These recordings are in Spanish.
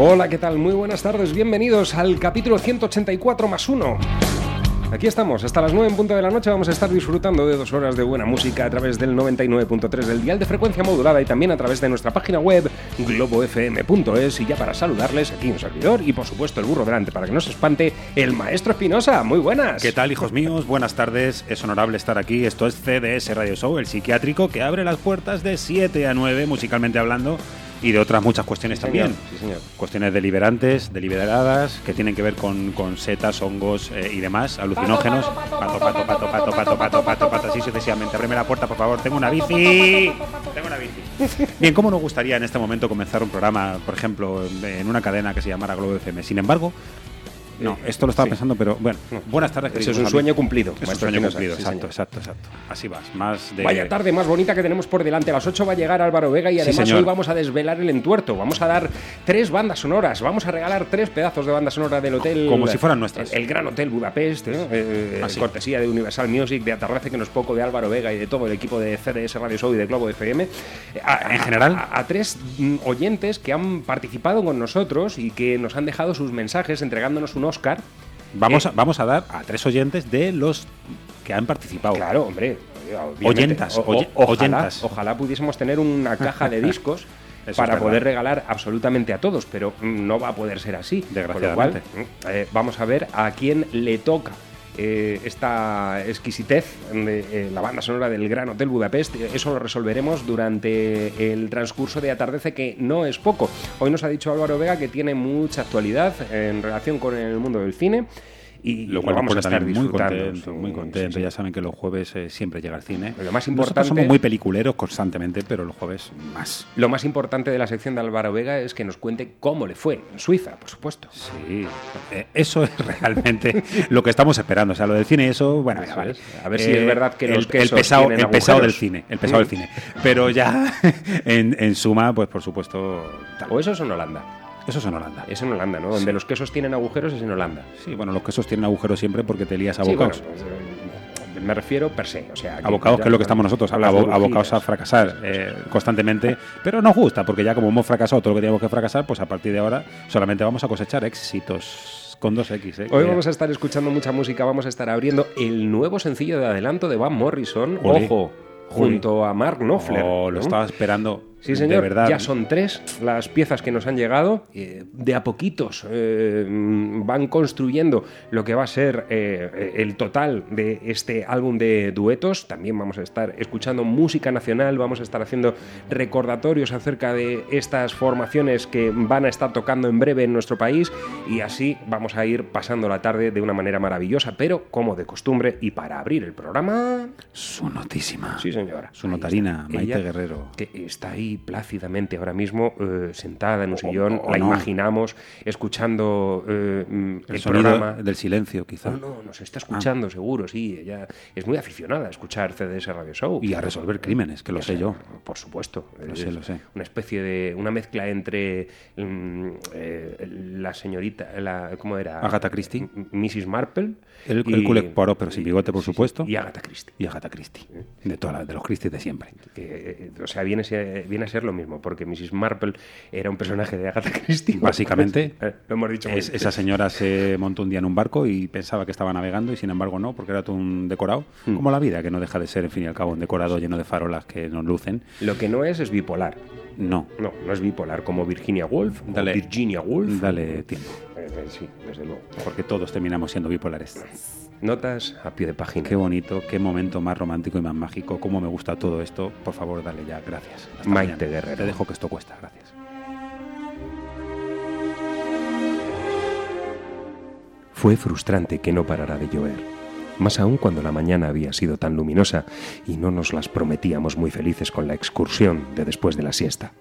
Hola, ¿qué tal? Muy buenas tardes, bienvenidos al capítulo 184 más 1. Aquí estamos, hasta las 9 en punto de la noche vamos a estar disfrutando de dos horas de buena música a través del 99.3 del dial de frecuencia modulada y también a través de nuestra página web globofm.es y ya para saludarles aquí un servidor y por supuesto el burro delante para que no se espante el maestro Espinosa. Muy buenas. ¿Qué tal, hijos míos? Buenas tardes. Es honorable estar aquí. Esto es CDS Radio Show, el psiquiátrico que abre las puertas de 7 a 9, musicalmente hablando, y de otras muchas cuestiones Sí, señor. también. Sí, señor. Cuestiones deliberantes, deliberadas, que tienen que ver con, con setas, hongos eh, y demás, alucinógenos. Pato, pato, pato, pato, pato, pato, pato, pato, así sucesivamente. Abreme la puerta, por favor. Tengo una bici. Tengo una bici. Bien, ¿cómo nos gustaría en este momento comenzar un programa, por ejemplo, en una cadena que se llamara Globo FM? Sin embargo, no, esto lo estaba sí. pensando, pero bueno, buenas tardes. Queridos es un sueño cumplido. Es un sueño cumplido, Sí, exacto, exacto, exacto. Así vas, más de... Vaya tarde más bonita que tenemos por delante. A las 8 va a llegar Álvaro Vega y Sí, además señor. hoy vamos a desvelar el entuerto. Vamos a dar tres bandas sonoras. Vamos a regalar tres pedazos de banda sonora del hotel. Como si fueran nuestras. El, el Gran Hotel Budapest, ¿eh? Eh, sí. cortesía de Universal Music, de Atarrace, que nos poco, de Álvaro Vega y de todo el equipo de CDS Radio Show y de Globo FM. Eh, a- En general. A, a tres mm, oyentes que han participado con nosotros y que nos han dejado sus mensajes entregándonos un Oscar. Vamos, Eh, a, vamos a dar a tres oyentes de los que han participado. Claro, hombre. Oyentas, O- oye- ojalá, oyentas. ojalá pudiésemos tener una caja de discos para poder regalar absolutamente a todos, pero no va a poder ser así. Con lo cual, Desgraciadamente. mm, eh, vamos a ver a quién le toca. Eh, esta exquisitez de eh, la banda sonora del Gran Hotel Budapest, eso lo resolveremos durante el transcurso de Atardece, que no es poco. Hoy nos ha dicho Álvaro Vega que tiene mucha actualidad en relación con el mundo del cine y Lo cual vamos a estar muy contento, Sí, muy sí, contento. sí. Ya saben que los jueves eh, siempre llega al cine. Lo más Nosotros importante- somos muy peliculeros constantemente, pero los jueves más. Lo más importante de la sección de Álvaro Vega es que nos cuente cómo le fue en Suiza, por supuesto. Sí, eh, eso es realmente lo que estamos esperando. O sea, lo del cine, eso, bueno, Eso vale. es. A ver si es verdad que el, los el pesado, el pesado del cine, el pesado del cine. Pero ya en, en suma, pues por supuesto, tal. O eso es en Holanda. Eso es en Holanda. Es en Holanda, ¿no? Donde los quesos tienen agujeros es en Holanda. Sí, bueno, los quesos tienen agujeros siempre porque te lías a Sí, bueno, pues, eh, me refiero per se. O sea, abocados, que es lo que estamos nosotros, abocados a fracasar eh, constantemente, pero nos gusta, porque ya como hemos fracasado todo lo que teníamos que fracasar, pues a partir de ahora solamente vamos a cosechar éxitos con dos X. ¿eh? Hoy vamos a estar escuchando mucha música, vamos a estar abriendo el nuevo sencillo de adelanto de Van Morrison, Olé. ojo, junto a Mark Knopfler. Oh, lo ¿no? estaba esperando. Sí, De señor. verdad. Ya son tres las piezas que nos han llegado. eh, de a poquitos eh, van construyendo lo que va a ser eh, el total de este álbum de duetos. También vamos a estar escuchando música nacional, vamos a estar haciendo recordatorios acerca de estas formaciones que van a estar tocando en breve en nuestro país. Y así vamos a ir pasando la tarde de una manera maravillosa, pero como de costumbre. Y para abrir el programa. Su notísima. Sí, señora. Su notarina. Maite Ella, Guerrero. Que está ahí plácidamente ahora mismo, eh, sentada en un sillón, o la no. imaginamos escuchando eh, El, el, sonido programa. del silencio, quizá. No, no, nos está escuchando, seguro, sí. Ella es muy aficionada a escuchar CDS Radio Show. Y a resolver crímenes, que lo sé yo. Por supuesto. Lo sé, lo sé. Una especie de. Una mezcla entre. mm, eh, la señorita. La, ¿Cómo era? Agatha Christie. Mrs. Marple. El, y- el Culec Poirot, pero sin bigote, por sí, supuesto. Y Agatha Christie. Y Agatha Christie. De, toda la- de los Christie de siempre. Que, eh, o sea, viene viene a ser lo mismo, porque Mrs. Marple era un personaje de Agatha Christie. Básicamente, Eh, lo hemos dicho Es- esa señora se montó un día en un barco y pensaba que estaba navegando y sin embargo no, porque era todo un decorado. Hmm. Como la vida, que no deja de ser, en fin y al cabo, un decorado lleno de farolas que nos lucen. Lo que no es es bipolar. No. No, no es bipolar, como Virginia Woolf, Dale. Virginia Woolf. Dale tiempo, Eh, eh, sí, desde luego. porque todos terminamos siendo bipolares. Notas a pie de página. Qué bonito, qué momento más romántico y más mágico. Cómo me gusta todo esto. Por favor, dale ya. Gracias. Hasta Maite mañana. Guerrero. Te dejo que esto cuesta. Gracias. Fue frustrante que no parara de llover, más aún cuando la mañana había sido tan luminosa y no nos las prometíamos muy felices con la excursión de después de la siesta.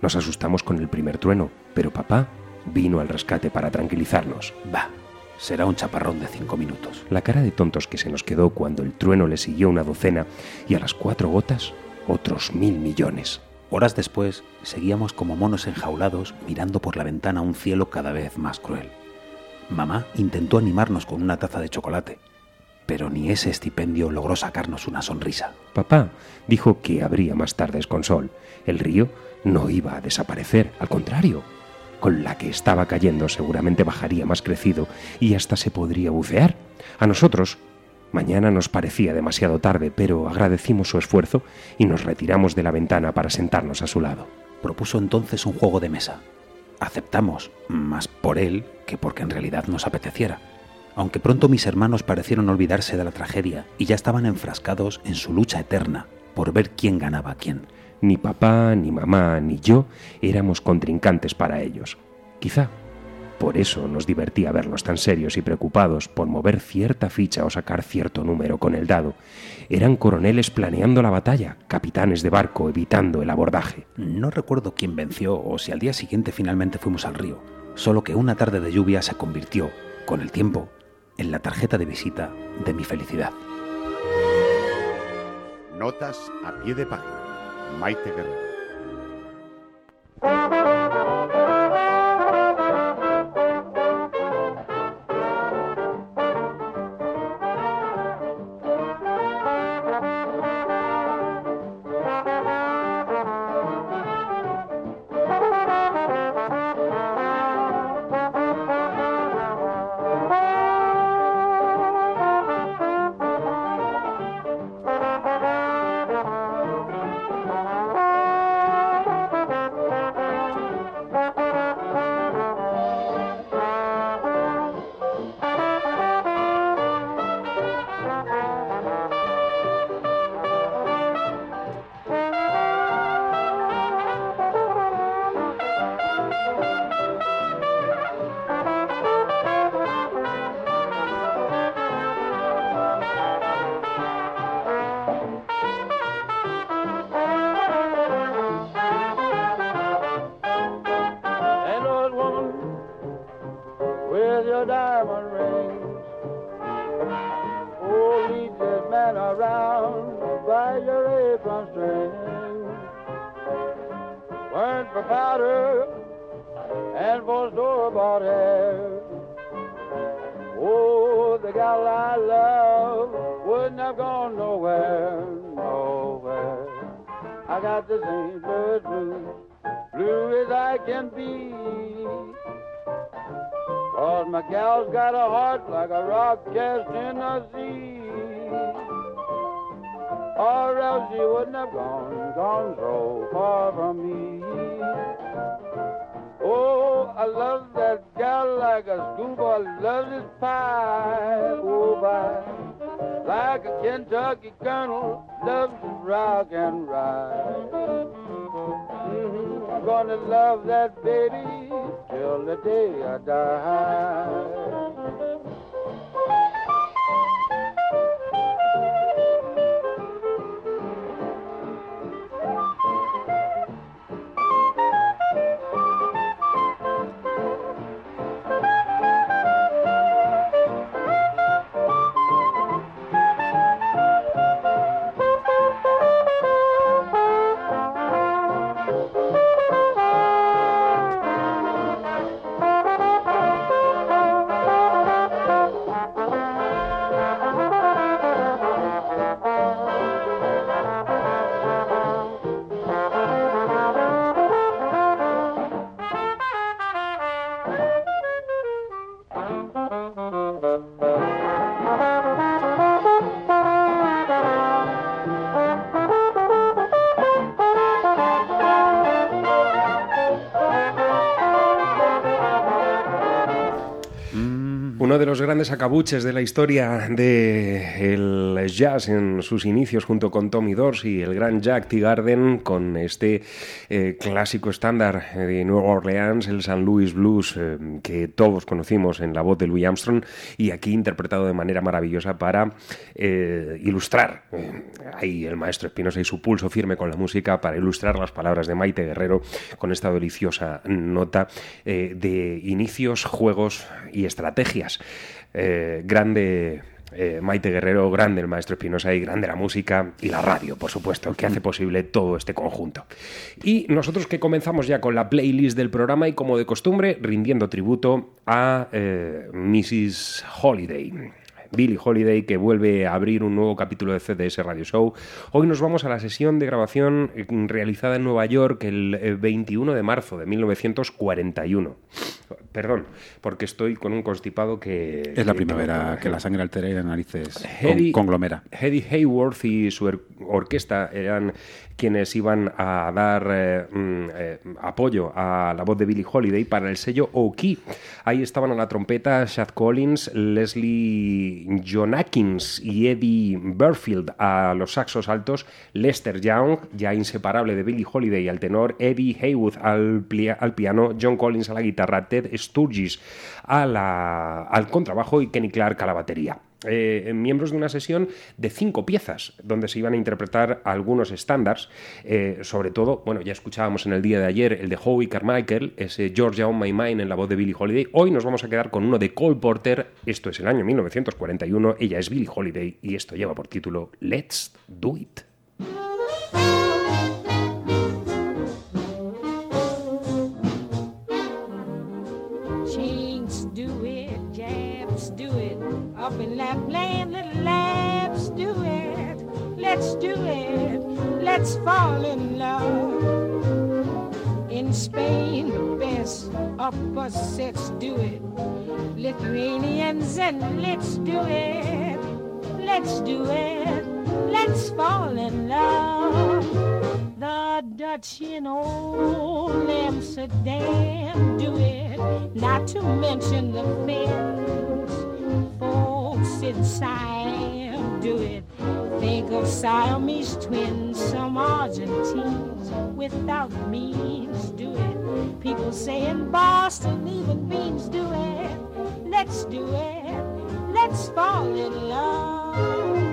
Nos asustamos con el primer trueno, pero papá vino al rescate para tranquilizarnos. Va, será un chaparrón de cinco minutos. La cara de tontos que se nos quedó cuando el trueno le siguió una docena y a las cuatro gotas otros mil millones. Horas después, seguíamos como monos enjaulados mirando por la ventana un cielo cada vez más cruel. Mamá intentó animarnos con una taza de chocolate, pero ni ese estipendio logró sacarnos una sonrisa. Papá dijo que habría más tardes con sol. El río no iba a desaparecer, al contrario. Con la que estaba cayendo seguramente bajaría más crecido y hasta se podría bucear. A nosotros, mañana nos parecía demasiado tarde, pero agradecimos su esfuerzo y nos retiramos de la ventana para sentarnos a su lado. Propuso entonces un juego de mesa. Aceptamos, más por él que porque en realidad nos apeteciera. Aunque pronto mis hermanos parecieron olvidarse de la tragedia y ya estaban enfrascados en su lucha eterna por ver quién ganaba a quién. Ni papá, ni mamá, ni yo éramos contrincantes para ellos. Quizá por eso nos divertía verlos tan serios y preocupados por mover cierta ficha o sacar cierto número con el dado. Eran coroneles planeando la batalla, capitanes de barco evitando el abordaje. No recuerdo quién venció o si al día siguiente finalmente fuimos al río, solo que una tarde de lluvia se convirtió, con el tiempo, en la tarjeta de visita de mi felicidad. Notas a pie de página. Maite Guerrero. Love that baby till the day I die. Uno de los grandes acabuches de la historia del jazz en sus inicios junto con Tommy Dorsey, el gran Jack Teagarden con este eh, clásico estándar de Nueva Orleans, el San Louis Blues, eh, que todos conocimos en la voz de Louis Armstrong y aquí interpretado de manera maravillosa para eh, ilustrar, ahí el maestro Espinosa y su pulso firme con la música para ilustrar las palabras de Maite Guerrero con esta deliciosa nota de inicios, juegos y estrategias eh, grande eh, Maite Guerrero, grande el maestro Espinosa y grande la música y la radio, por supuesto, que hace posible todo este conjunto. Y nosotros que comenzamos ya con la playlist del programa y como de costumbre, rindiendo tributo a eh, Mrs. Holiday. Billie Holiday, que vuelve a abrir un nuevo capítulo de CDS Radio Show. Hoy nos vamos a la sesión de grabación realizada en Nueva York el 21 de marzo de 1941. Perdón, porque estoy con un constipado que... Es la primavera, que la sangre altera y las narices con, conglomera. Eddie Hayworth y su orquesta eran quienes iban a dar eh, mm, eh, apoyo a la voz de Billie Holiday para el sello Oki. Ahí estaban a la trompeta Chad Collins, Leslie John Atkins y Eddie Burfield a los saxos altos, Lester Young, ya inseparable de Billie Holiday al tenor, Eddie Haywood al, al piano, John Collins a la guitarra, Ted Sturgis al contrabajo y Kenny Clark a la batería. Eh, miembros de una sesión de cinco piezas, donde se iban a interpretar algunos estándares, eh, sobre todo, bueno, ya escuchábamos en el día de ayer el de Howie Carmichael, ese Georgia on My Mind en la voz de Billie Holiday. Hoy nos vamos a quedar con uno de Cole Porter, esto es el año 1941, ella es Billie Holiday y esto lleva por título Let's Do It. Up in Lapland, little labs do it. Let's do it. Let's fall in love. In Spain, the best opposites do it. Lithuanians and let's do it. Let's do it. Let's fall in love. The Dutch in old Amsterdam do it. Not to mention the Finns folks in Siam do it. Think of Siamese twins, some Argentines without means do it. People say in Boston, even beans do it. Let's do it. Let's fall in love.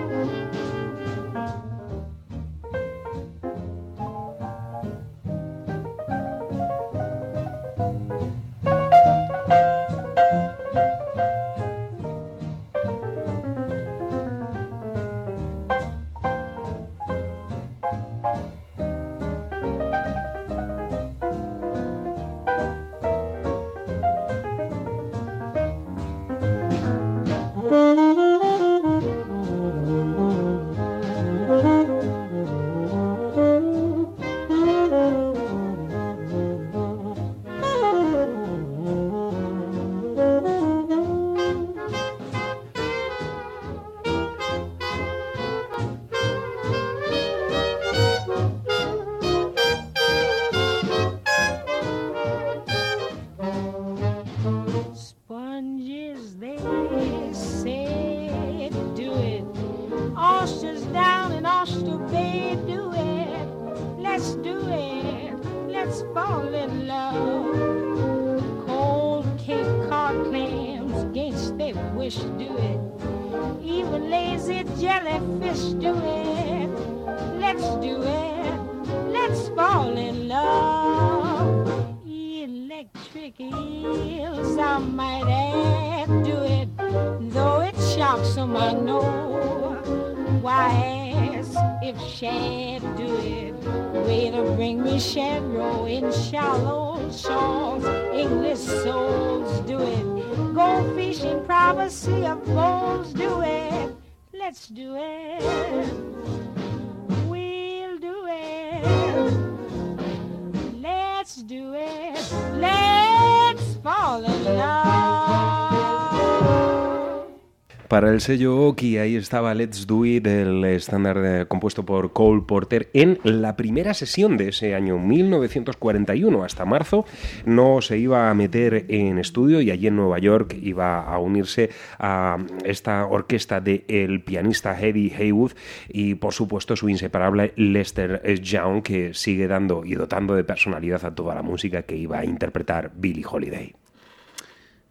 El sello Oki, ahí estaba Let's Do It, el estándar compuesto por Cole Porter, en la primera sesión de ese año 1941. Hasta marzo no se iba a meter en estudio y allí en Nueva York iba a unirse a esta orquesta de el pianista Eddie Haywood y, por supuesto, su inseparable Lester Young, que sigue dando y dotando de personalidad a toda la música que iba a interpretar Billie Holiday.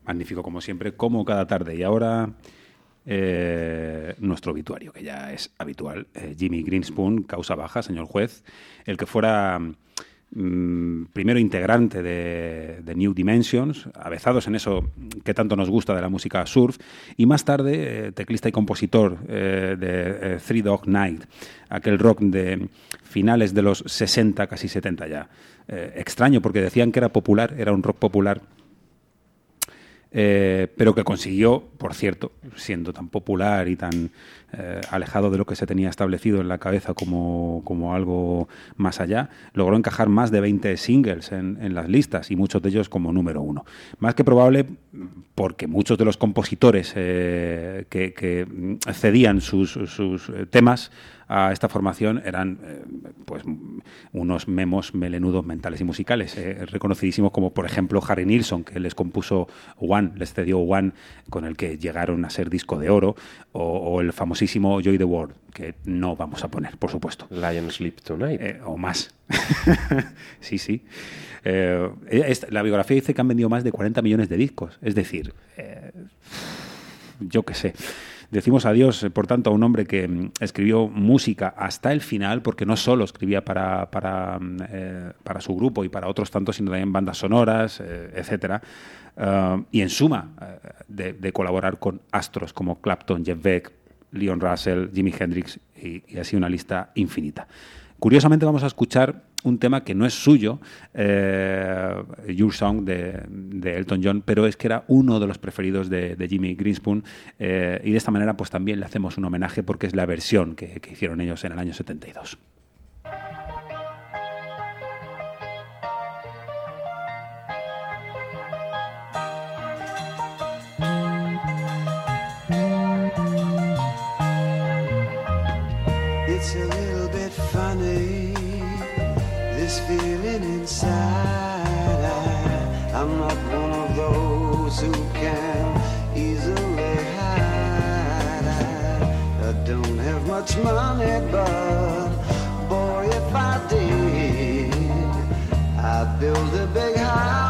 Magnífico, como siempre, como cada tarde. Y ahora eh, nuestro obituario, que ya es habitual. Eh, Jimmy Greenspoon, causa baja, señor juez. El que fuera mm, primero integrante de, New Dimensions, avezados en eso que tanto nos gusta de la música surf, y más tarde eh, teclista y compositor eh, de Three Dog Night, aquel rock de finales de los 60, casi 70 ya. Extraño porque decían que era popular, era un rock popular, eh, pero que consiguió, por cierto, siendo tan popular y tan eh, alejado de lo que se tenía establecido en la cabeza como, como algo más allá, logró encajar más de 20 singles en, en las listas y muchos de ellos como número uno. Más que probable porque muchos de los compositores eh, que, que, cedían sus, sus, temas a esta formación eran eh, pues unos memos melenudos mentales y musicales, eh, reconocidísimos como por ejemplo Harry Nilsson, que les compuso One, les cedió One, con el que llegaron a ser disco de oro, o, o el famosísimo Joy the World, que no vamos a poner, por supuesto. Lion Sleep Tonight. Eh, o más. sí, sí. Es- la biografía dice que han vendido más de 40 millones de discos. Es decir, yo qué sé. Decimos adiós, eh, por tanto, a un hombre que mm, escribió música hasta el final, porque no solo escribía para, para, mm, eh, su grupo y para otros tantos, sino también bandas sonoras, eh, etcétera. Uh, y en suma, de, colaborar con astros como Clapton, Jeff Beck, Leon Russell, Jimi Hendrix y así una lista infinita. Curiosamente vamos a escuchar un tema que no es suyo, eh, Your Song de, Elton John, pero es que era uno de los preferidos de, Jimmy Greenspoon eh, y de esta manera pues también le hacemos un homenaje porque es la versión que, que hicieron ellos en el año 72. Feeling inside. I, I'm not one of those who can easily hide. I, I don't have much money, but boy, if I did, I'd build a big house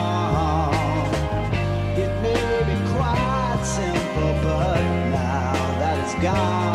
God.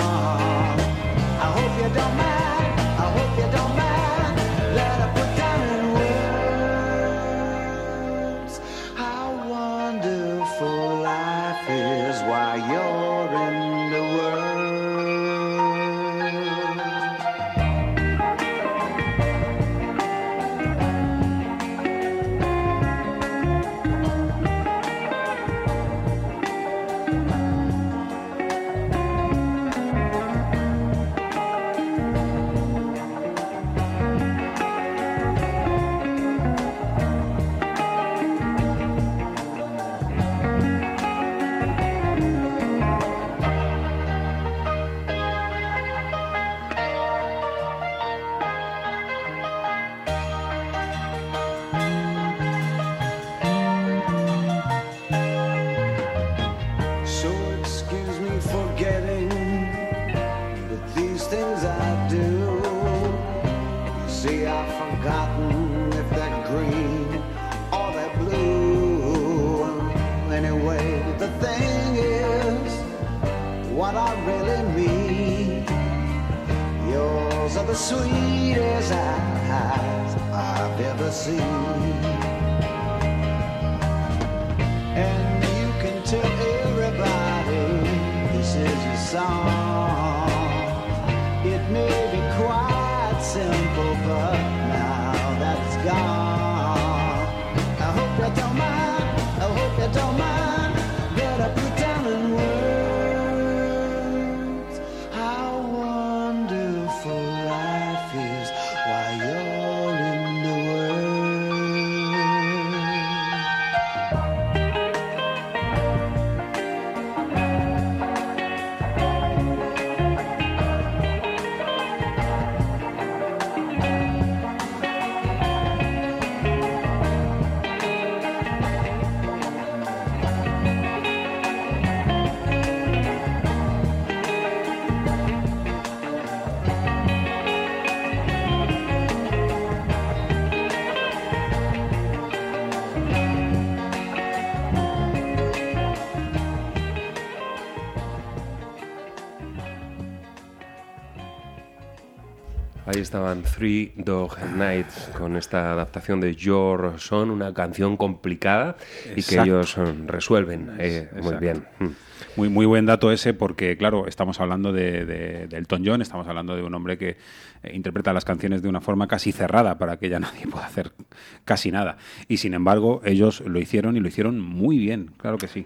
Don't mind estaban Three Dog Nights con esta adaptación de Your Son, una canción complicada y que ellos eh, resuelven eh, muy bien. Mm. Muy, muy buen dato ese porque, claro, estamos hablando de, de, de Elton John, estamos hablando de un hombre que eh, interpreta las canciones de una forma casi cerrada para que ya nadie pueda hacer casi nada. Y sin embargo, ellos lo hicieron y lo hicieron muy bien, claro que sí.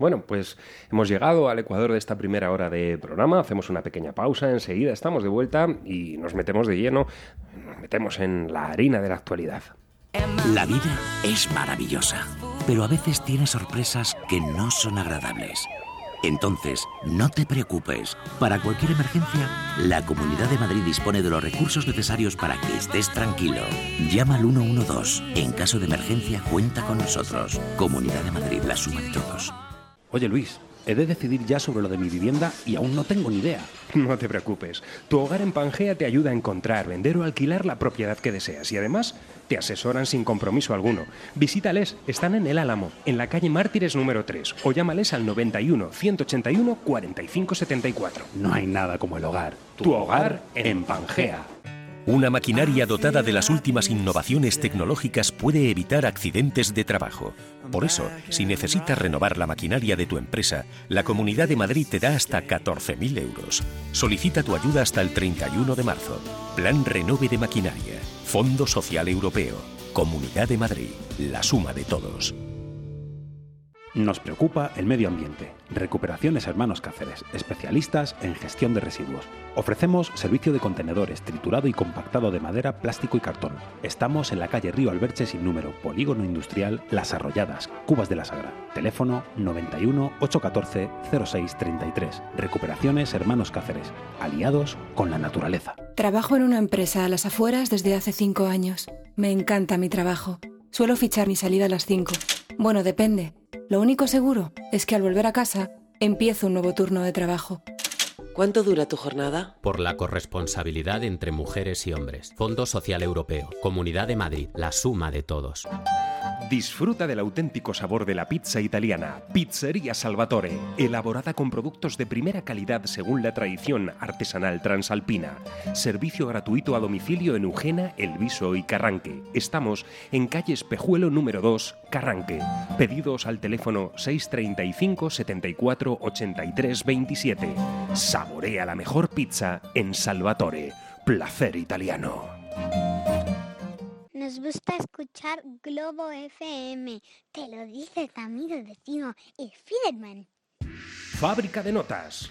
Bueno, pues hemos llegado al ecuador de esta primera hora de programa, hacemos una pequeña pausa, enseguida estamos de vuelta y nos metemos de lleno, nos metemos en la harina de la actualidad. La vida es maravillosa, pero a veces tiene sorpresas que no son agradables. Entonces, no te preocupes. Para cualquier emergencia, la Comunidad de Madrid dispone de los recursos necesarios para que estés tranquilo. Llama al 112. En caso de emergencia, cuenta con nosotros. Comunidad de Madrid, la suma de todos. Oye Luis, he de decidir ya sobre lo de mi vivienda y aún no tengo ni idea. No te preocupes, tu hogar en Pangea te ayuda a encontrar, vender o alquilar la propiedad que deseas y además te asesoran sin compromiso alguno. Visítales, están en El Álamo, en la calle Mártires número 3 o llámales al 91 181 45 74. No hay nada como el hogar. Tu hogar en Pangea. Una maquinaria dotada de las últimas innovaciones tecnológicas puede evitar accidentes de trabajo. Por eso, si necesitas renovar la maquinaria de tu empresa, la Comunidad de Madrid te da hasta 14.000 euros. Solicita tu ayuda hasta el 31 de marzo. Plan Renove de Maquinaria. Fondo Social Europeo. Comunidad de Madrid. La suma de todos. Nos preocupa el medio ambiente. Recuperaciones Hermanos Cáceres, especialistas en gestión de residuos. Ofrecemos servicio de contenedores, triturado y compactado de madera, plástico y cartón. Estamos en la calle Río Alberche sin número, Polígono Industrial Las Arrolladas, Cubas de la Sagra. Teléfono 91 814 0633. Recuperaciones Hermanos Cáceres, aliados con la naturaleza. Trabajo en una empresa a las afueras desde hace cinco años. Me encanta mi trabajo. Suelo fichar mi salida a las cinco. Bueno, depende. Lo único seguro es que al volver a casa empiezo un nuevo turno de trabajo. ¿Cuánto dura tu jornada? Por la corresponsabilidad entre mujeres y hombres. Fondo Social Europeo. Comunidad de Madrid. La suma de todos. Disfruta del auténtico sabor de la pizza italiana. Pizzería Salvatore. Elaborada con productos de primera calidad según la tradición artesanal transalpina. Servicio gratuito a domicilio en Eugena, Elviso y Carranque. Estamos en calle Espejuelo número 2, Carranque. Pedidos al teléfono 635 74 83 27. Saborea la mejor pizza en Salvatore. Placer italiano. Gusta escuchar Globo FM. Te lo dice tu amigo vecino, el Fiderman. Fábrica de notas.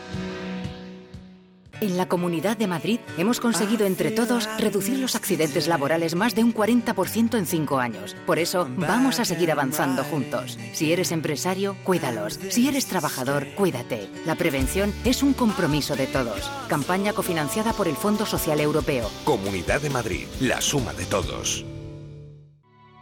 En la Comunidad de Madrid hemos conseguido entre todos reducir los accidentes laborales más de un 40% en cinco años. Por eso vamos a seguir avanzando juntos. Si eres empresario, cuídalos. Si eres trabajador, cuídate. La prevención es un compromiso de todos. Campaña cofinanciada por el Fondo Social Europeo. Comunidad de Madrid, la suma de todos.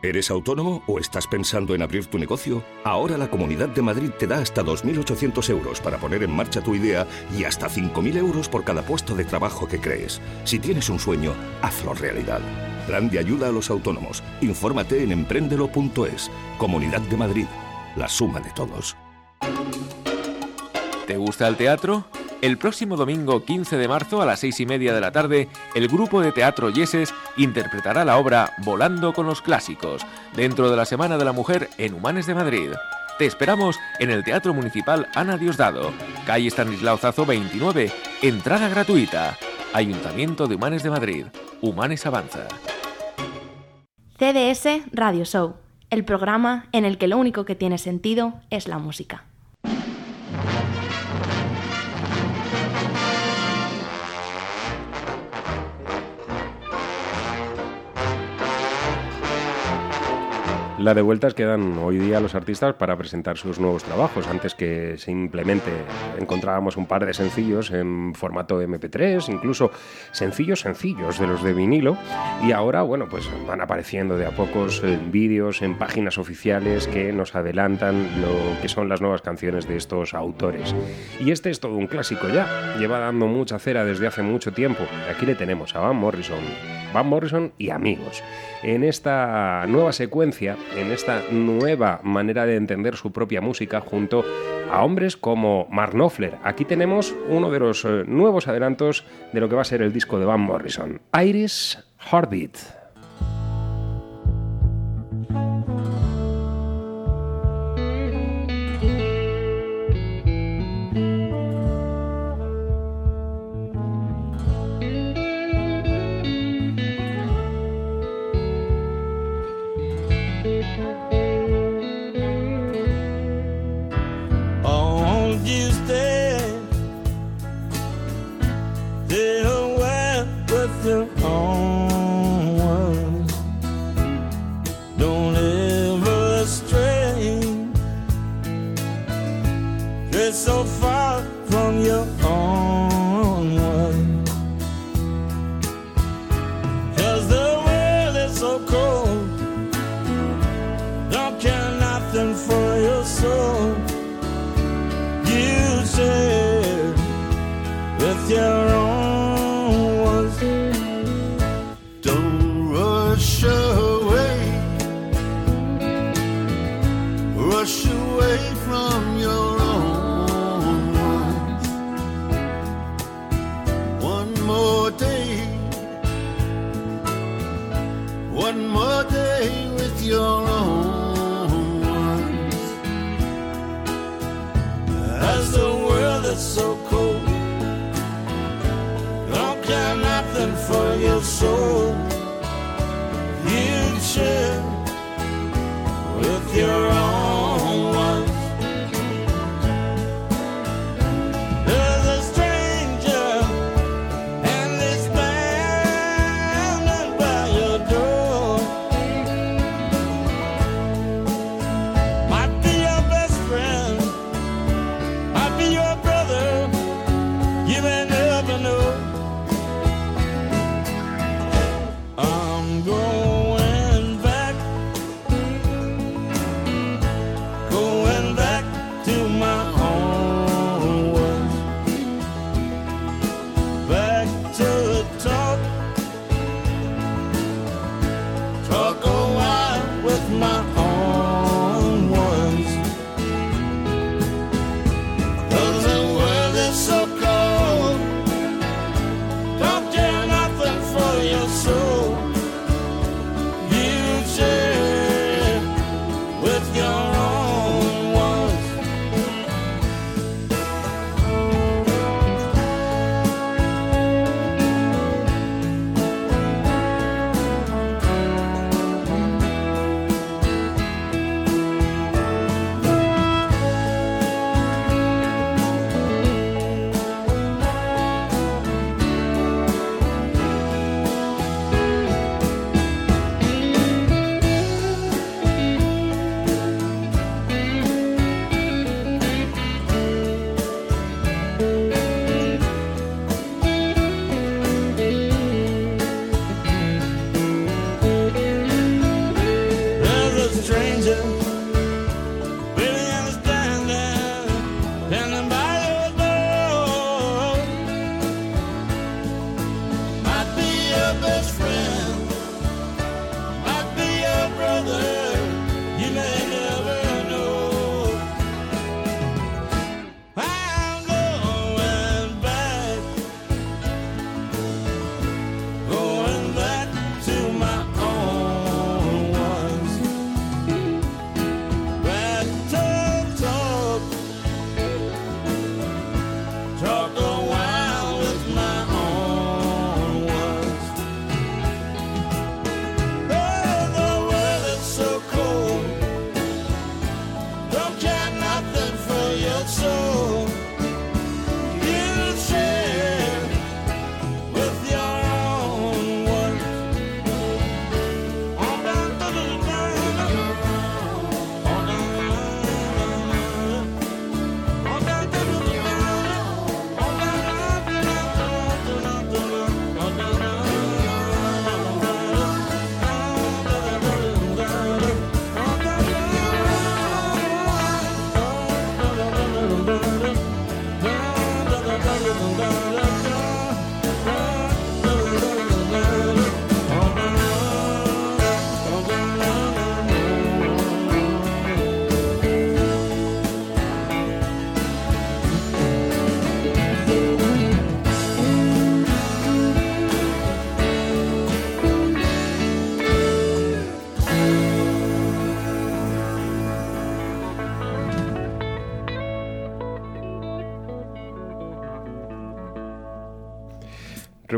¿Eres autónomo o estás pensando en abrir tu negocio? Ahora la Comunidad de Madrid te da hasta 2.800 euros para poner en marcha tu idea y hasta 5.000 euros por cada puesto de trabajo que crees. Si tienes un sueño, hazlo realidad. Plan de ayuda a los autónomos. Infórmate en emprendelo.es. Comunidad de Madrid. La suma de todos. ¿Te gusta el teatro? El próximo domingo 15 de marzo a las seis y media de la tarde, el grupo de teatro Yeses interpretará la obra Volando con los Clásicos, dentro de la Semana de la Mujer en Humanes de Madrid. Te esperamos en el Teatro Municipal Ana Diosdado, calle Stanislao Zazo 29, entrada gratuita. Ayuntamiento de Humanes de Madrid. Humanes Avanza. CDS Radio Show, el programa en el que lo único que tiene sentido es la música. La de vueltas que dan hoy día los artistas para presentar sus nuevos trabajos. Antes que simplemente encontrábamos un par de sencillos en formato MP3, incluso sencillos sencillos de los de vinilo. Y ahora, bueno, pues van apareciendo de a pocos vídeos, en páginas oficiales que nos adelantan lo que son las nuevas canciones de estos autores. Y este es todo un clásico ya. Lleva dando mucha cera desde hace mucho tiempo. Aquí le tenemos a Van Morrison. Van Morrison y amigos. En esta nueva secuencia, en esta nueva manera de entender su propia música junto a hombres como Mark Knopfler. Aquí tenemos uno de los eh, nuevos adelantos de lo que va a ser el disco de Van Morrison, Iris Heartbeat. With your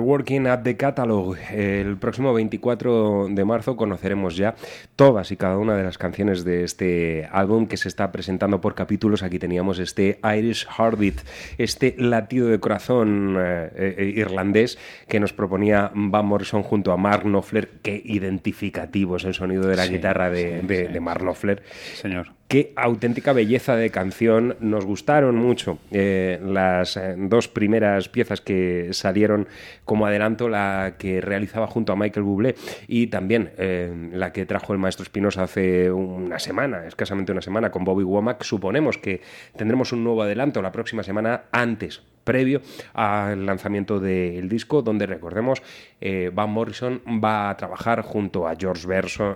Reworking at the Catalog. El próximo 24 de marzo conoceremos ya todas y cada una de las canciones de este álbum que se está presentando por capítulos. Aquí teníamos este Irish Heartbeat, este latido de corazón eh, eh, irlandés que nos proponía Van Morrison junto a Mark Knopfler. Qué identificativo es el sonido de la Sí, guitarra de, sí, de- sí. de Mark Knopfler. Señor. Qué auténtica belleza de canción. Nos gustaron mucho eh, las eh, dos primeras piezas que salieron como adelanto, la que realizaba junto a Michael Bublé y también eh, la que trajo el maestro Espinosa hace una semana, escasamente una semana, con Bobby Womack. Suponemos que tendremos un nuevo adelanto la próxima semana antes previo al lanzamiento del disco, donde recordemos, eh, Van Morrison va a trabajar junto a George,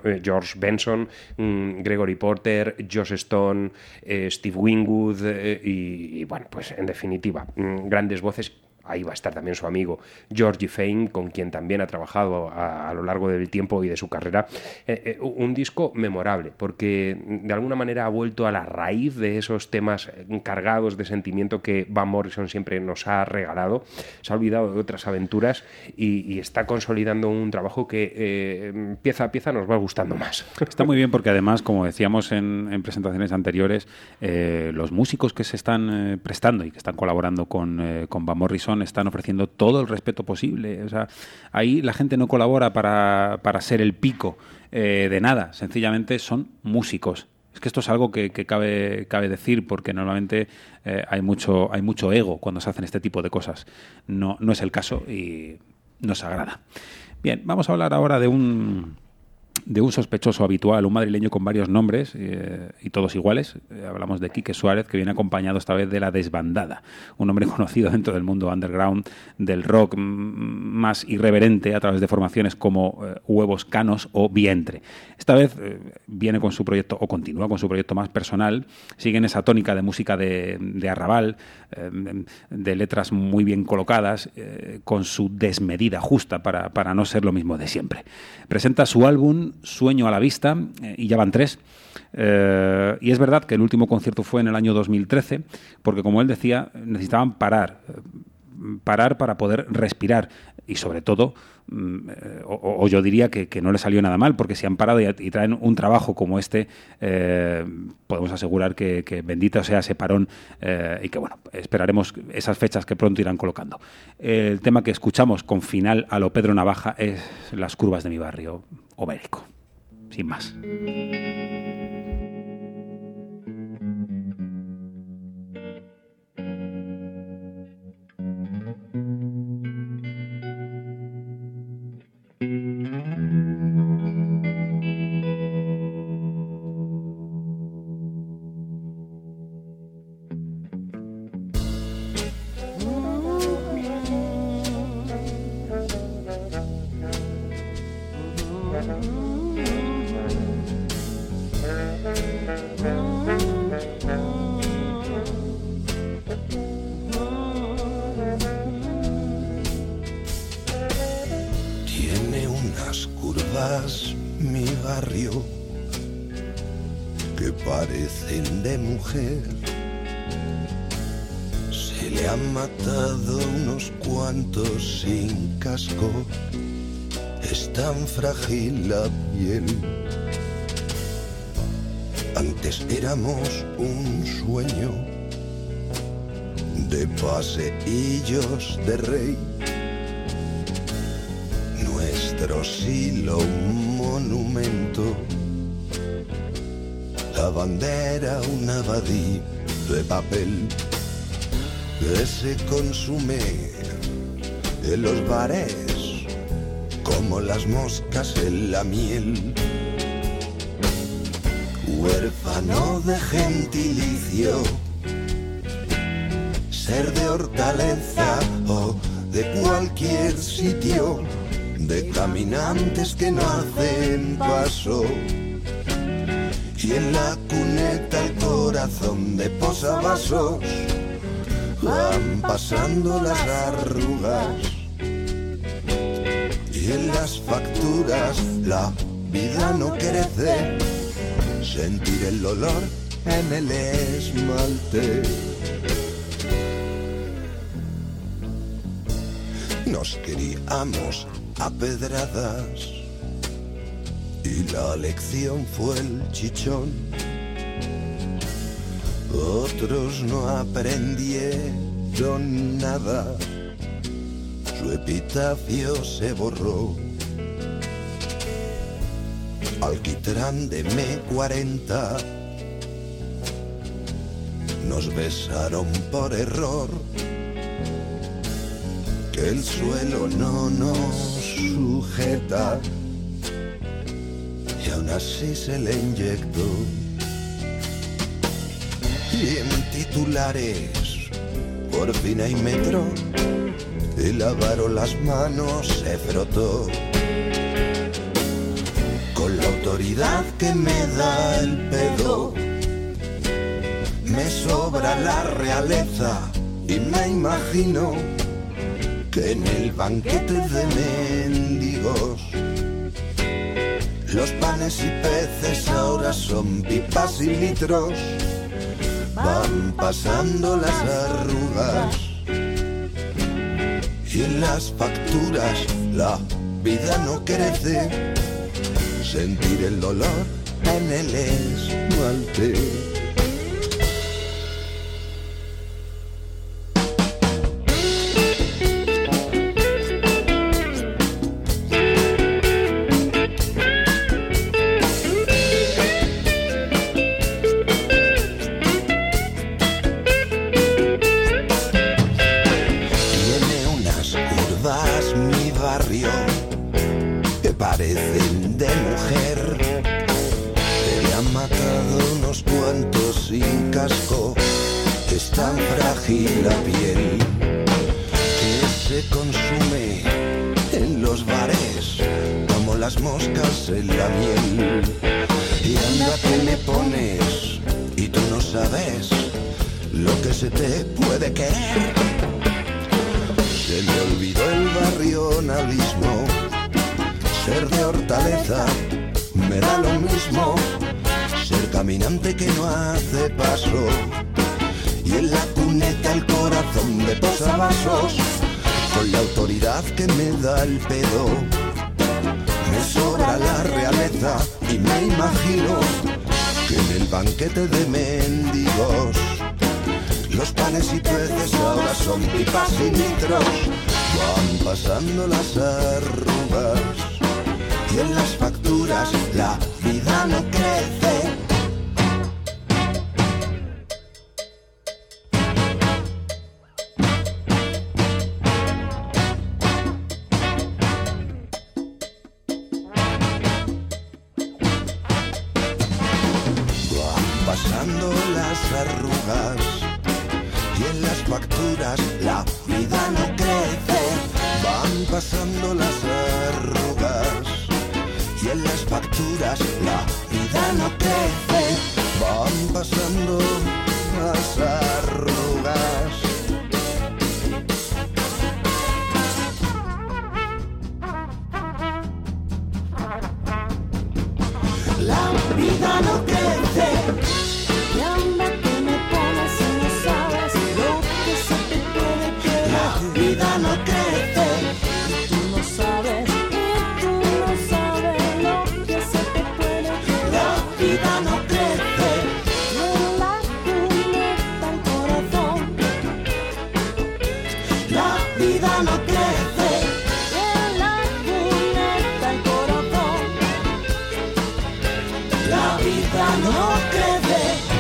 eh, George Benson, mm, Gregory Porter, Josh Stone, eh, Steve Wingwood y, y, bueno, pues en definitiva, mm, grandes voces. Ahí va a estar también su amigo Georgie Fame, con quien también ha trabajado a, lo largo del tiempo y de su carrera. Eh, eh, un disco memorable, porque de alguna manera ha vuelto a la raíz de esos temas cargados de sentimiento que Van Morrison siempre nos ha regalado. Se ha olvidado de otras aventuras y, está consolidando un trabajo que eh, pieza a pieza nos va gustando más. Está muy bien porque además, como decíamos en, en presentaciones anteriores, los músicos que se están prestando y que están colaborando con, con Van Morrison están ofreciendo todo el respeto posible. O sea, ahí la gente no colabora para, para ser el pico eh, de nada, sencillamente son músicos. Es que esto es algo que, cabe, cabe decir porque normalmente eh, hay, mucho, hay mucho ego cuando se hacen este tipo de cosas. No, no es el caso y nos agrada. Bien, vamos a hablar ahora de un, de un sospechoso habitual, un madrileño con varios nombres eh, y todos iguales. Eh, hablamos de Quique Suárez, que viene acompañado esta vez de La Desbandada, un hombre conocido dentro del mundo underground del rock más irreverente a través de formaciones como eh, Huevos Canos o Vientre. Esta vez viene con su proyecto, o continúa con su proyecto más personal, sigue en esa tónica de música de, de arrabal, de letras muy bien colocadas, con su desmedida justa para, para no ser lo mismo de siempre. Presenta su álbum Sueño a la Vista eh, y ya van tres. Eh, y es verdad que el último concierto fue en el año 2013, porque como él decía, necesitaban parar, eh, parar para poder respirar y sobre todo, mm, o, yo diría que, no le salió nada mal, porque si han parado y, traen un trabajo como este, podemos asegurar que, bendito sea ese parón y que bueno, esperaremos esas fechas que pronto irán colocando. El tema que escuchamos con final a lo Pedro Navaja es Las curvas de mi barrio homérico, sin más. Frágil la piel. Antes éramos un sueño de paseillos de rey. Nuestro silo un monumento. La bandera un abadí de papel que se consume en los bares como las moscas en la miel. Huérfano de gentilicio, ser de hortaleza o de cualquier sitio, de caminantes que no hacen paso. Y en la cuneta el corazón de posavasos van pasando las arrugas. Y en las facturas la vida no crece, sentir el olor en el esmalte. Nos queríamos a pedradas y la lección fue el chichón. Otros no aprendieron nada, epitafio se borró. Alquitrán de M40 nos besaron por error que el suelo no nos sujeta y aún así se le inyectó. Y en titulares, por fin hay metro, y lavaron las manos, se frotó. Con la autoridad que me da el pedo, me sobra la realeza y me imagino que en el banquete de mendigos los panes y peces ahora son pipas y litros, van pasando las arrugas y en las facturas la vida no crece, sentir el dolor en el esmalte. vida no cree.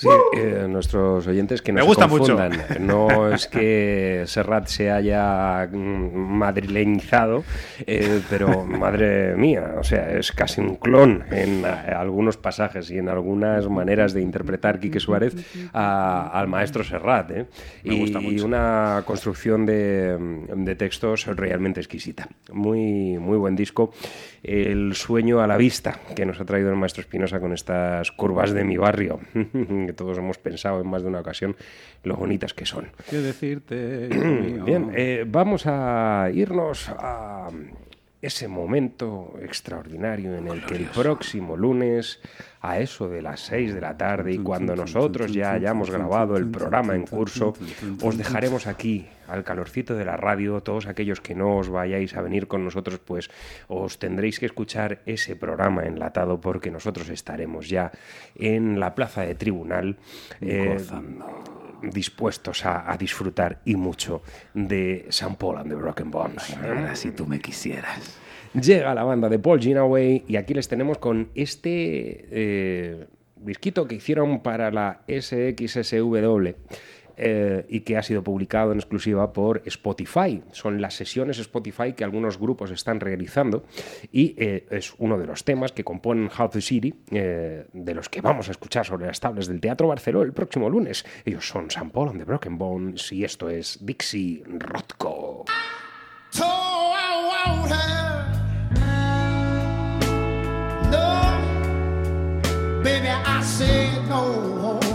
Sí, eh, nuestros oyentes que no Me se gusta mucho. confundan. No es que Serrat se haya mm, madrileñizado, eh, pero madre mía, o sea, es casi un clon en eh, algunos pasajes y en algunas maneras de interpretar Quique Suárez a- al maestro Serrat. ¿eh? Me y, gusta mucho. y una construcción de, de textos realmente exquisita. Muy, muy buen disco. El sueño a la vista que nos ha traído el maestro Espinosa con estas curvas de mi barrio, que todos hemos pensado en más de una ocasión lo bonitas que son. ¿Qué decirte? Bien, eh, vamos a irnos a ese momento extraordinario en el que el próximo lunes, a eso de las 6 de la tarde y cuando nosotros ya hayamos grabado el programa en curso, os dejaremos aquí al calorcito de la radio. Todos aquellos que no os vayáis a venir con nosotros, pues os tendréis que escuchar ese programa enlatado porque nosotros estaremos ya en la plaza de tribunal. eh, dispuestos a, a disfrutar y mucho de San Paul and the Broken Bones. si tú me quisieras. Llega la banda de Paul Ginaway y aquí les tenemos con este eh, disquito que hicieron para la SXSW. Eh, y que ha sido publicado en exclusiva por Spotify. Son las sesiones Spotify que algunos grupos están realizando y eh, es uno de los temas que componen How the City, eh, de los que vamos a escuchar sobre las tablas del Teatro Barceló el próximo lunes. Ellos son San Paul and the Broken Bones y esto es Dixie have no, baby. I said no.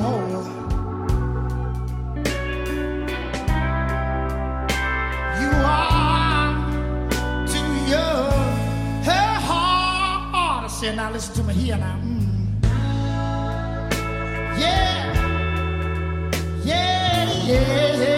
Now listen to me here now. Mm. Yeah, yeah, yeah, yeah,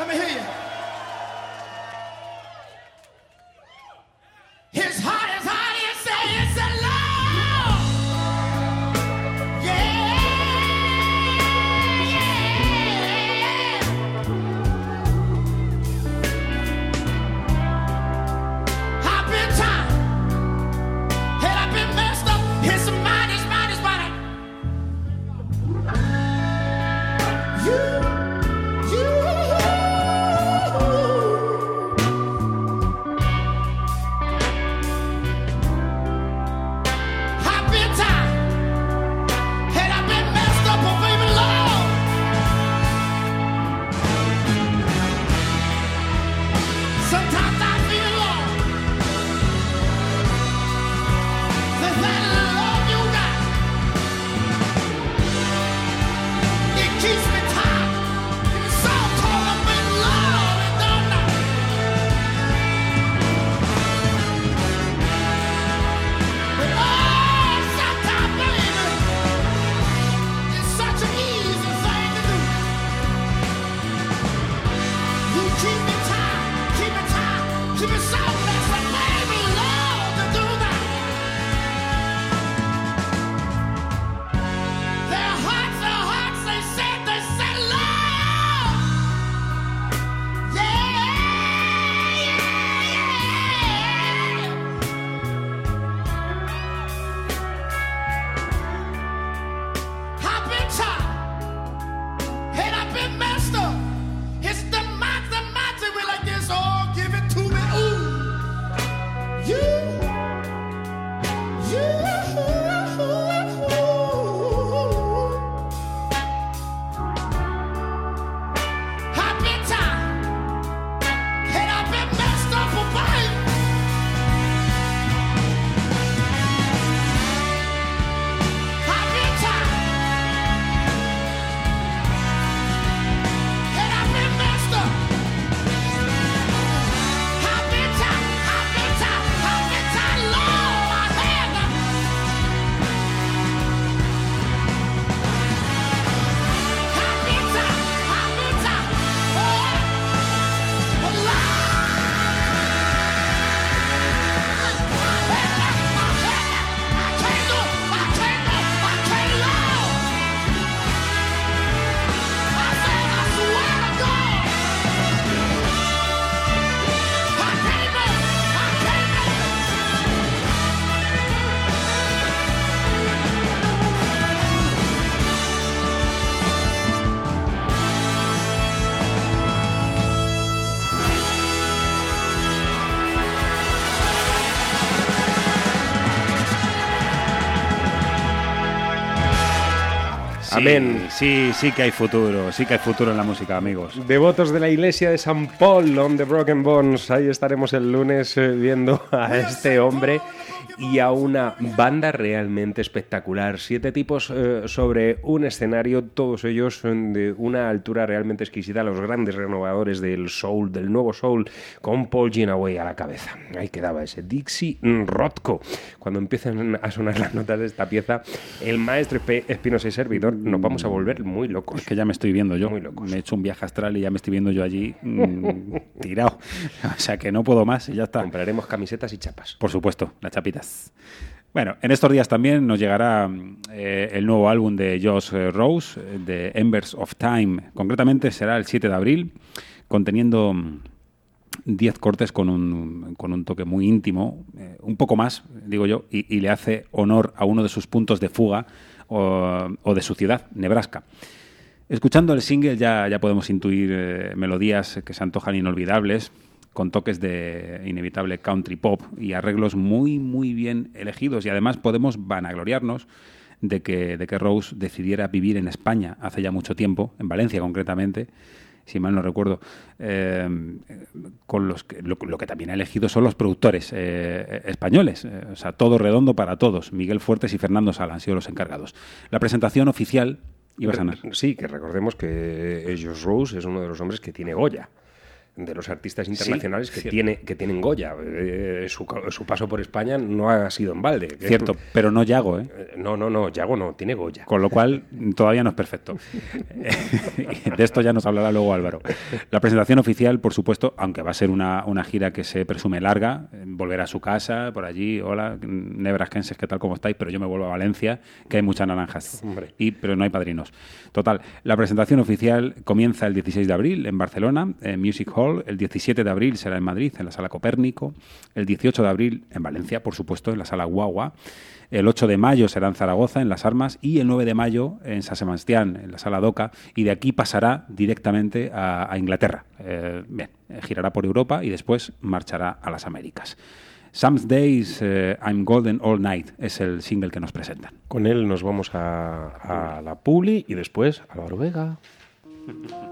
Let me hear you. His heart is Amén. Sí, sí que hay futuro, sí que hay futuro en la música, amigos. Devotos de la iglesia de San Paul, on the Broken Bones. Ahí estaremos el lunes eh, viendo a este hombre y a una banda realmente espectacular. Siete tipos eh, sobre un escenario, todos ellos eh, de una altura realmente exquisita, los grandes renovadores del soul, del nuevo soul, con Paul Ginaway a la cabeza. Ahí quedaba ese Dixie Rothko. Cuando empiezan a sonar las notas de esta pieza, el maestro Espinosa y servidor nos vamos a volver muy locos. Es que ya me estoy viendo yo. Me he hecho un viaje astral y ya me estoy viendo yo allí mm, tirado. O sea que no puedo más y ya está. Compraremos camisetas y chapas. Por supuesto, las chapitas. Bueno, en estos días también nos llegará eh, el nuevo álbum de Josh eh, Rose, eh, de Embers of Time. Concretamente será el 7 de abril, conteniendo mm, 10 cortes con un, con un toque muy íntimo, un poco más, digo yo, y, le hace honor a uno de sus puntos de fuga o, de su ciudad, Nebraska. Escuchando el single ya, ya podemos intuir melodías que se antojan inolvidables, con toques de inevitable country pop y arreglos muy, muy bien elegidos. Y además podemos vanagloriarnos de que, de que Rose decidiera vivir en España hace ya mucho tiempo, en Valencia concretamente, si mal no recuerdo, eh, con los que, lo, que también ha elegido son los productores eh, españoles. Eh, o sea, todo redondo para todos. Miguel Fuertes y Fernando Sala han sido los encargados. La presentación oficial a. Sí, que recordemos que Josh Rose es uno de los hombres que tiene Goya. De los artistas internacionales que, cierto. tiene, que tienen Goya. Eh, su, su paso por España no ha sido en balde. Cierto, pero no Yago, ¿eh? Eh, No, no, no, Yago no, tiene Goya. Con lo cual, todavía no es perfecto. De esto ya nos hablará luego Álvaro. La presentación oficial, por supuesto, aunque va a ser una, una gira que se presume larga, eh, volver a su casa, por allí, hola, nebrasquenses, ¿qué tal, cómo estáis? Pero yo me vuelvo a Valencia, que hay muchas naranjas. Hombre. Y, pero no hay padrinos. Total, la presentación oficial comienza el 16 de abril en Barcelona, en Music Hall. El 17 de abril será en Madrid, en la Sala Copérnico. El 18 de abril en Valencia, por supuesto, en la Sala Guagua. El 8 de mayo será en Zaragoza, en Las Armas, y el 9 de mayo en San Sebastián, en la Sala Doca, y de aquí pasará directamente a, a Inglaterra. Eh, bien, eh, girará por Europa y después marchará a las Américas. Some Days eh, I'm Golden All Night es el single que nos presentan. Con él nos vamos a, a la Publi y después a la Vega.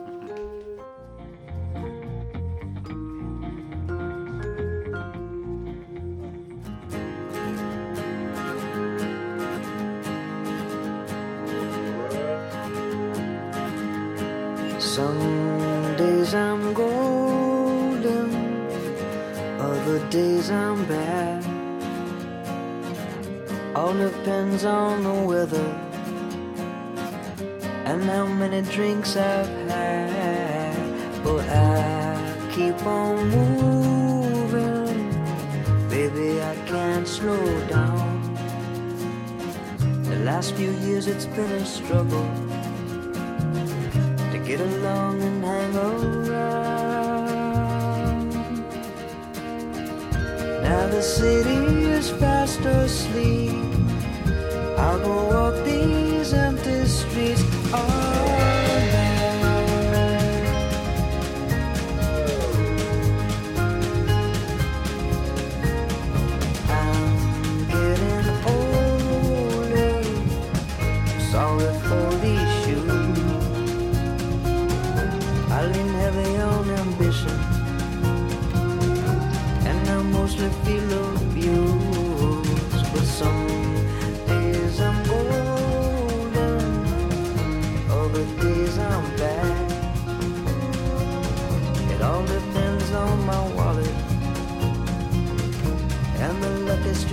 Some days I'm golden, other days I'm bad. All depends on the weather and how many drinks I've had. But I keep on moving, baby, I can't slow down. The last few years it's been a struggle get along and hang around. Now the city is fast asleep. I'll go walk these empty streets all night.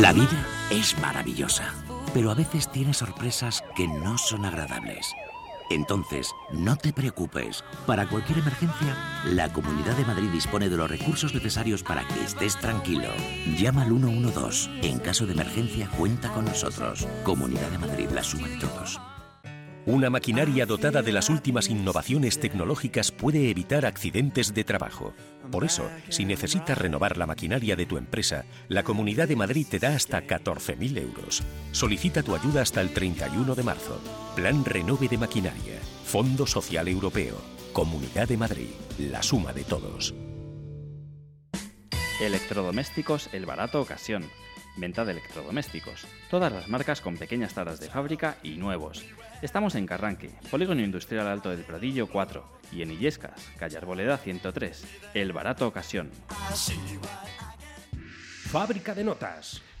La vida es maravillosa, pero a veces tiene sorpresas que no son agradables. Entonces, no te preocupes. Para cualquier emergencia, la Comunidad de Madrid dispone de los recursos necesarios para que estés tranquilo. Llama al 112. En caso de emergencia, cuenta con nosotros. Comunidad de Madrid, la suma de todos. Una maquinaria dotada de las últimas innovaciones tecnológicas puede evitar accidentes de trabajo. Por eso, si necesitas renovar la maquinaria de tu empresa, la Comunidad de Madrid te da hasta 14.000 euros. Solicita tu ayuda hasta el 31 de marzo. Plan Renove de Maquinaria. Fondo Social Europeo. Comunidad de Madrid. La suma de todos. Electrodomésticos El Barato Ocasión. Venta de electrodomésticos. Todas las marcas con pequeñas taras de fábrica y nuevos. Estamos en Carranque, Polígono Industrial Alto del Pradillo 4 y en Illescas, calle Arboleda 103. El Barato Ocasión. Fábrica de notas.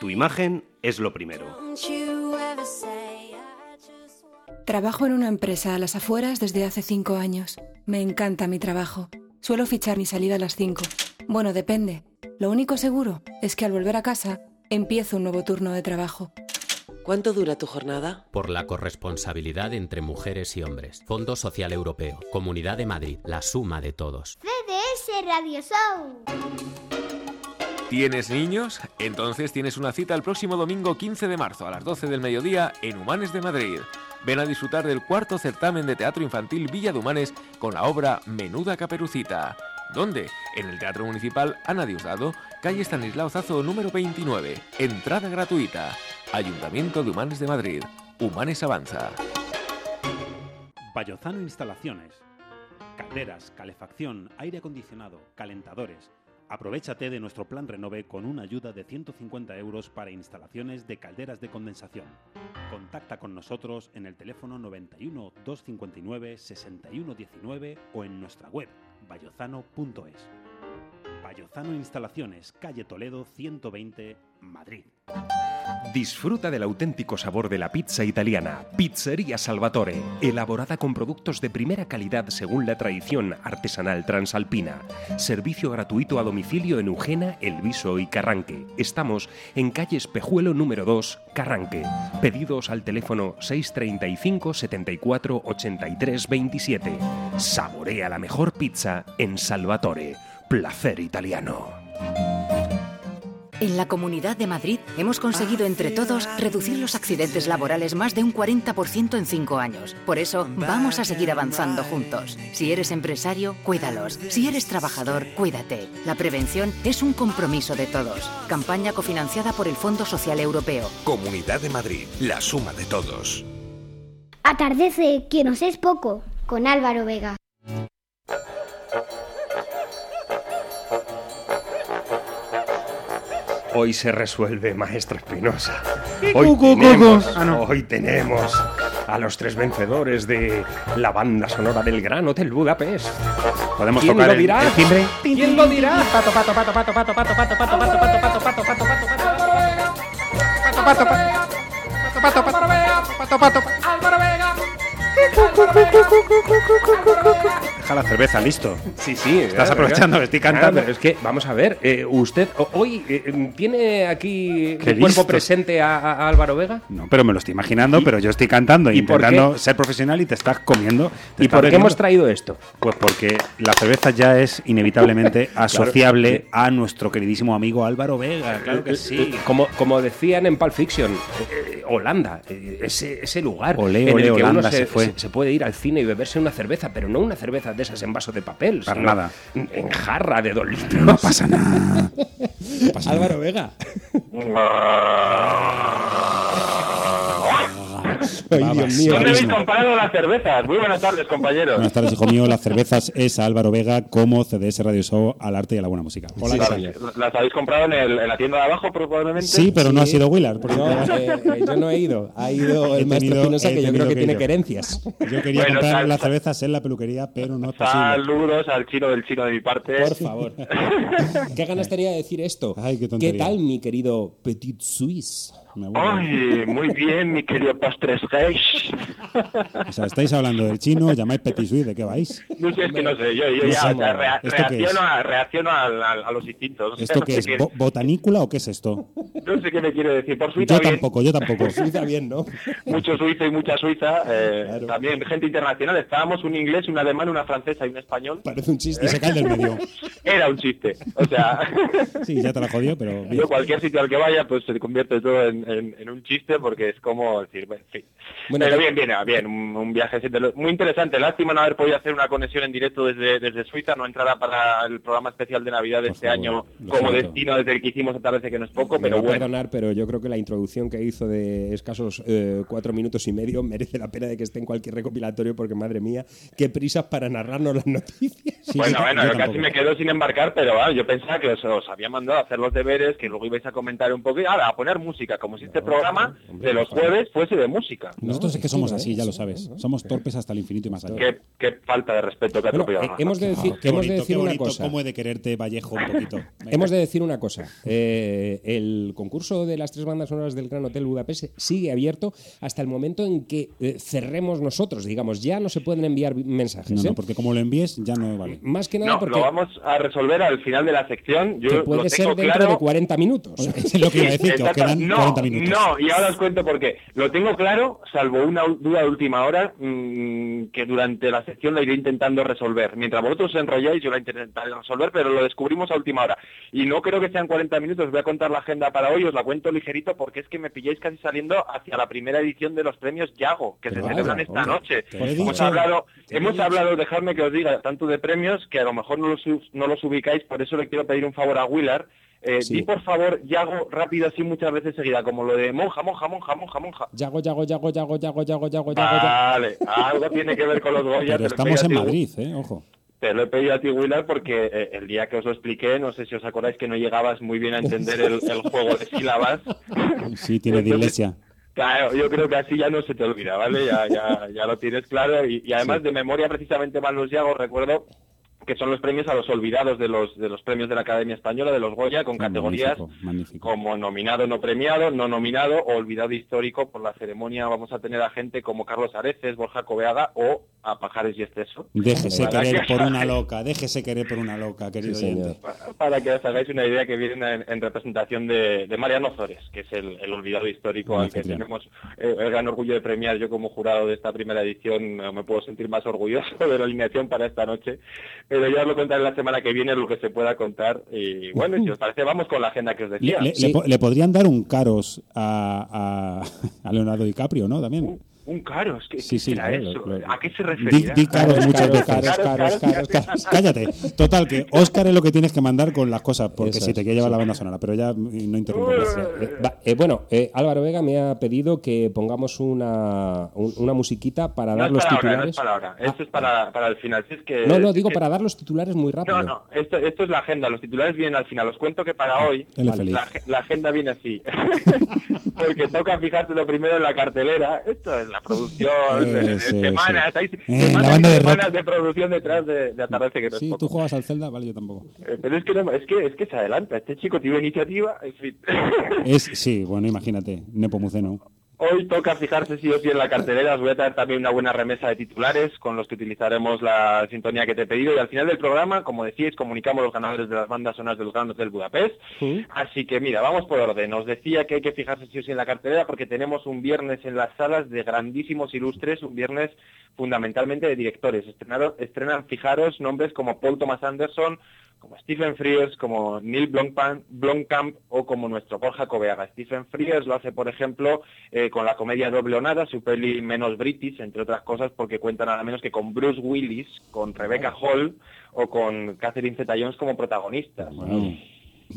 Tu imagen es lo primero. Trabajo en una empresa a las afueras desde hace cinco años. Me encanta mi trabajo. Suelo fichar mi salida a las cinco. Bueno, depende. Lo único seguro es que al volver a casa empiezo un nuevo turno de trabajo. ¿Cuánto dura tu jornada? Por la corresponsabilidad entre mujeres y hombres. Fondo Social Europeo. Comunidad de Madrid. La suma de todos. CDS Radio Show. ¿Tienes niños? Entonces tienes una cita el próximo domingo 15 de marzo a las 12 del mediodía en Humanes de Madrid. Ven a disfrutar del cuarto certamen de teatro infantil Villa de Humanes con la obra Menuda Caperucita. ¿Dónde? En el Teatro Municipal Ana Diosdado, calle Stanislao Zazo número 29. Entrada gratuita. Ayuntamiento de Humanes de Madrid. Humanes Avanza. Bayozano Instalaciones. Calderas, calefacción, aire acondicionado, calentadores. Aprovechate de nuestro plan Renove con una ayuda de 150 euros para instalaciones de calderas de condensación. Contacta con nosotros en el teléfono 91 259 6119 o en nuestra web bayozano.es. Bayozano Instalaciones, calle Toledo 120, Madrid. Disfruta del auténtico sabor de la pizza italiana. Pizzería Salvatore, elaborada con productos de primera calidad según la tradición artesanal transalpina. Servicio gratuito a domicilio en Eugena, El Viso y Carranque. Estamos en calle Espejuelo número 2, Carranque. Pedidos al teléfono 635 74 83 27. Saborea la mejor pizza en Salvatore. Placer italiano. En la Comunidad de Madrid hemos conseguido entre todos reducir los accidentes laborales más de un 40% en cinco años. Por eso vamos a seguir avanzando juntos. Si eres empresario, cuídalos. Si eres trabajador, cuídate. La prevención es un compromiso de todos. Campaña cofinanciada por el Fondo Social Europeo. Comunidad de Madrid, la suma de todos. Atardece, que nos es poco, con Álvaro Vega. Hoy se resuelve, maestra Espinosa. ¿Qué Hoy tenemos? Ah, no. hoy tenemos a los tres vencedores de la banda sonora del Gran Hotel Budapest. Podemos ¿Quién tocar lo el- dirá? el timbre. ¿Quién lo dirá? Pato, pato, pato, pato, pato, pato, pato, pato, pato, pato, pato, pato, pato, pato, pato, pato, pato, pato, la cerveza, listo. Sí, sí. Estás aprovechando, claro. estoy cantando. Claro, es que, vamos a ver, eh, usted hoy eh, tiene aquí el cuerpo presente a, Álvaro Vega. No, pero me lo estoy imaginando, pero yo estoy cantando, ¿Y intentando ser profesional y te estás comiendo. ¿Y por qué hemos traído esto? Pues porque la cerveza ya es inevitablemente asociable a nuestro queridísimo amigo Álvaro Vega. Claro que eh, sí. Como, como decían en Pulp Fiction, Holanda, ese, ese lugar. En el que Holanda uno se, fue. se puede ir al cine y beberse una cerveza, pero no una cerveza de esas en vaso de papel, Para sino nada. en jarra de dos litros. No pasa nada. Álvaro Vega. Ay, Dios mío. ¿Dónde habéis comparado las cervezas? Muy buenas tardes, compañeros. Buenas tardes, hijo mío. Las cervezas es a Álvaro Vega como CDS Radio Show al arte y a la buena música. Hola, ¿qué tal? ¿Las habéis comprado en, el- en la tienda de abajo, probablemente? Sí, pero no ha sido Willard. porque- No, eh, eh, yo no he ido. Ha ido He el maestro he que yo creo que que tiene ir. querencias. Yo quería Bueno, comprar las cervezas en la peluquería, pero no es posible. Saludos al chino del chino de mi parte. Por favor. ¿Qué ganas tenía de decir esto? Ay, qué ¿Qué tontería. tal, mi querido Petit Suisse? Ay, muy bien, mi querido Pastres Reich. O sea, estáis hablando del chino, llamáis Petit Suisse, ¿de qué vais? No sé, es que no sé, yo, yo No ya o sea, rea- ¿esto qué reacciono, a, reacciono al- al- a, los instintos. O sea, ¿Esto no qué es? ¿Bo- ¿Botanícula o qué es esto? No sé qué me quiere decir. Por Suiza Yo bien. tampoco, yo tampoco. Suiza bien, ¿no? Mucho suizo y mucha suiza. eh, También gente internacional. Estábamos un inglés, un alemán, una francesa y un español. Parece un chiste. Y se cae del medio. Era un chiste. O sea, Sí, ya te la jodió, pero... bien. yo cualquier sitio al que vaya, pues se convierte todo en, en- en un chiste porque es como decir, bueno, Pero bien, bien, ah, bien, un, un viaje muy interesante. Lástima no haber podido hacer una conexión en directo desde, desde Suiza, no entrará para el programa especial de Navidad de este año como siento. destino desde el que hicimos vez que no es poco, Me pero va a bueno. perdonar, pero yo creo que la introducción que hizo de escasos eh, cuatro minutos y medio merece la pena de que esté en cualquier recopilatorio, porque madre mía, qué prisas para narrarnos las noticias. bueno, bueno, yo casi me quedo sin embarcar, pero bueno, yo pensaba que os, os había mandado a hacer los deberes, que luego ibais a comentar un poco y ahora a poner música, como si este programa de los jueves fuese de música. Nosotros es que somos así, ya lo sabes. Somos torpes hasta el infinito y más allá. Qué, qué falta de respeto que Bueno, atropellado. eh, hemos de decir, Qué hemos de decir qué una cosa. cómo he de quererte, Vallejo, un poquito. Hemos de decir una cosa. Eh, el concurso de las tres bandas sonoras del Gran Hotel Budapest sigue abierto hasta el momento en que eh, cerremos nosotros. Digamos, ya no se pueden enviar vi- mensajes. No, ¿eh? no, porque como lo envíes ya no vale. Más que nada No, porque lo vamos a resolver al final de la sección. Yo que lo puede ser dentro claro. de 40 minutos. Es lo que iba a decir, que os Exacto. quedan no, 40 minutos. No, y ahora os cuento por qué. Lo tengo claro, salvo una duda de última hora, mm, que durante la sección la iré intentando resolver. Mientras vosotros os enrolláis, yo la intentaré resolver, pero lo descubrimos a última hora. Y no creo que sean 40 minutos, os voy a contar la agenda para hoy, os la cuento ligerito, porque es que me pilláis casi saliendo hacia la primera edición de los premios Yago, que se celebran esta hombre, noche. Hemos hablado, hemos hablado, dejadme que os diga, tanto de premios, que a lo mejor no los, no los ubicáis, por eso le quiero pedir un favor a Willard. Eh, sí. Di por favor, Yago, rápido así muchas veces seguida, como lo de monja, monja, monja, monja, monja. Yago, Yago, Yago, Yago, Yago, Yago, Yago, Vale, algo tiene que ver con los Goya. Pero estamos en Madrid, eh, ojo. Te lo he pedido a ti, Willard, porque eh, el día que os lo expliqué, no sé si os acordáis que no llegabas muy bien a entender el, el juego de sílabas. Sí, tiene de iglesia. Claro, yo creo que así ya no se te olvida, ¿vale? Ya, ya, ya lo tienes claro y, y además sí. de memoria precisamente más los Yagos, recuerdo que son los premios a los olvidados de los, de los premios de la Academia Española, de los Goya, con categorías Magnífico, magnífico. como nominado no premiado, no nominado o olvidado histórico. Por la ceremonia vamos a tener a gente como Carlos Areces, Borja Coveaga o a Pajares y Esteso. Déjese querer que- por una loca, déjese querer por una loca, querido Sí, señor. oyente. Para que os hagáis una idea que vienen en, en representación de, de Mariano Zores, que es el, el olvidado histórico al que tenemos eh, el gran orgullo de premiar. Yo como jurado de esta primera edición no me puedo sentir más orgulloso de la alineación para esta noche, pero ya os lo contaré la semana que viene lo que se pueda contar. Y bueno, si os parece, vamos con la agenda que os Le, decía. le- le po- le podrían dar un caros a, a, a Leonardo DiCaprio, ¿no? También. Un caro, es que Sí, ¿qué sí, claro, eso? claro. ¿A qué se Di, referirá? di caros muchas veces. caros, caros, caros, caros. Cállate. Total, que Oscar es lo que tienes que mandar con las cosas, porque si es, te quiere llevar sí. la banda sonora, pero ya no interrumpo. Eh, va, eh, bueno, eh, Álvaro Vega me ha pedido que pongamos una, un- una musiquita para No dar es los para ahora, no titulares. es para ahora. Esto es para, para el final. Si es que, No, no, digo que- para dar los titulares muy rápido. No, no, esto, esto es la agenda. Los titulares vienen al final. Os cuento que para hoy es feliz. la, la agenda viene así. Porque toca fijarse lo primero en la cartelera. Esto es la producción. Eh, sí, de semanas, sí. hay Eh, semanas la banda de semanas de producción detrás de, de que no Sí, tú juegas al Zelda, vale, yo tampoco. Eh, Pero es que, no- es, que, es que se adelanta. Este chico tiene iniciativa. En fin. Es, sí, bueno, imagínate, Nepomuceno. Hoy toca fijarse sí o sí en la cartelera. Os voy a traer también una buena remesa de titulares con los que utilizaremos la sintonía que te he pedido. Y al final del programa, como decíais, comunicamos los ganadores de las bandas sonoras de los Grandes del Budapest. Así que mira, vamos por orden. Os decía que hay que fijarse sí o sí en la cartelera porque tenemos un viernes en las salas de grandísimos ilustres, un viernes fundamentalmente de directores. Estrenaron- estrenan, fijaros, nombres como Paul Thomas Anderson, como Stephen Frears, como Neil Blomkamp, o como nuestro Borja Coveaga. Stephen Frears lo hace, por ejemplo, eh, con la comedia Doble o Nada, su peli menos british, entre otras cosas, porque cuenta nada menos que con Bruce Willis, con Rebecca Hall o con Catherine Zeta-Jones como protagonistas.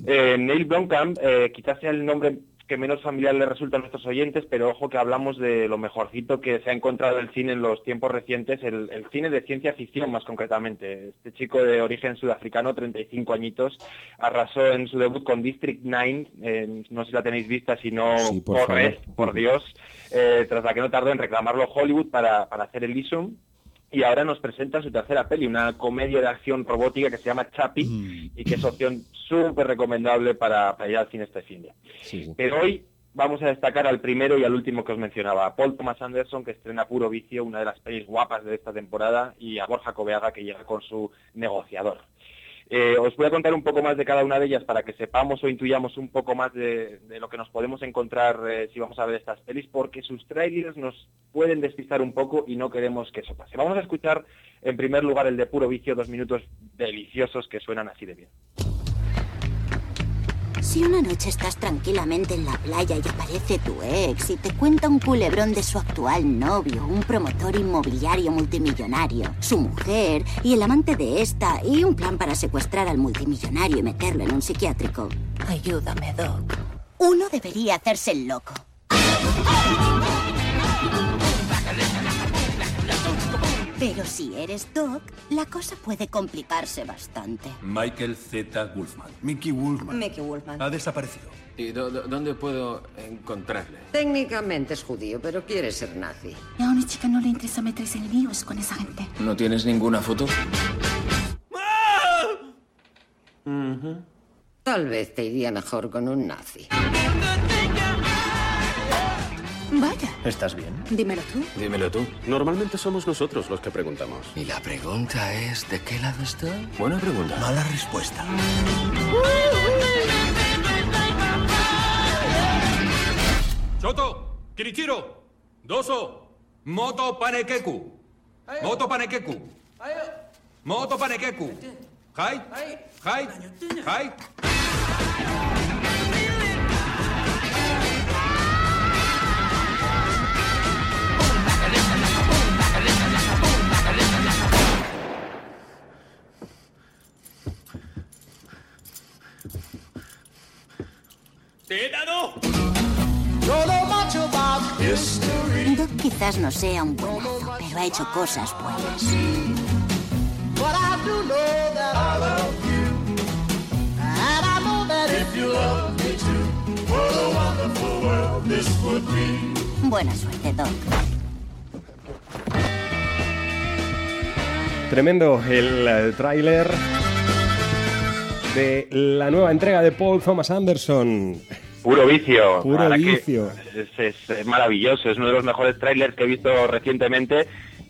Eh, Neil Blomkamp eh, quizás sea el nombre que menos familiar le resulta a nuestros oyentes, pero ojo que hablamos de lo mejorcito que se ha encontrado el cine en los tiempos recientes, el, el cine de ciencia ficción más concretamente. Este chico de origen sudafricano, 35 añitos, arrasó en su debut con District 9, eh, no sé si la tenéis vista, si no, Sí, por favor. por Dios, eh, tras la que no tardó en reclamarlo Hollywood para, para hacer el Isum. Y ahora nos presenta su tercera peli, una comedia de acción robótica que se llama Chappie y que es opción súper recomendable para, para ir al cine este fin de. Pero hoy vamos a destacar al primero y al último que os mencionaba, a Paul Thomas Anderson, que estrena Puro Vicio, una de las pelis guapas de esta temporada, y a Borja Coveaga, que llega con su negociador. Eh, os voy a contar un poco más de cada una de ellas para que sepamos o intuyamos un poco más de, lo que nos podemos encontrar eh, si vamos a ver estas pelis, porque sus trailers nos pueden despistar un poco y no queremos que eso pase. Vamos a escuchar en primer lugar el de Puro Vicio, dos minutos deliciosos que suenan así de bien. Si una noche estás tranquilamente en la playa y aparece tu ex y te cuenta un culebrón de su actual novio, un promotor inmobiliario multimillonario, su mujer y el amante de esta y un plan para secuestrar al multimillonario y meterlo en un psiquiátrico. Ayúdame, Doc. Uno debería hacerse el loco. Pero si eres Doc, la cosa puede complicarse bastante. Michael Z. Wolfman. Mickey Wolfman. Mickey Wolfman. Ha desaparecido. ¿Y do- do- dónde puedo encontrarle? Técnicamente es judío, pero quiere ser nazi. A una chica no le interesa meterse en líos con esa gente. ¿No tienes ninguna foto? Tal vez te iría mejor con un nazi. Vaya, ¿Estás bien? dímelo tú. Dímelo tú. Normalmente somos nosotros los que preguntamos. Y la pregunta es, ¿de qué lado estoy? Buena pregunta. Mala respuesta. Choto, Kirichiro, Doso, Moto Panekeku, Moto Panekeku, Moto Panekeku, Hai, Hai, Hai. Doc quizás no sea un buenazo, pero ha hecho cosas buenas. Buena suerte, Doc. Tremendo el eh, tráiler de la nueva entrega de Paul Thomas Anderson. Puro vicio. Puro vicio. Es, maravilloso, es uno de los mejores trailers que he visto recientemente.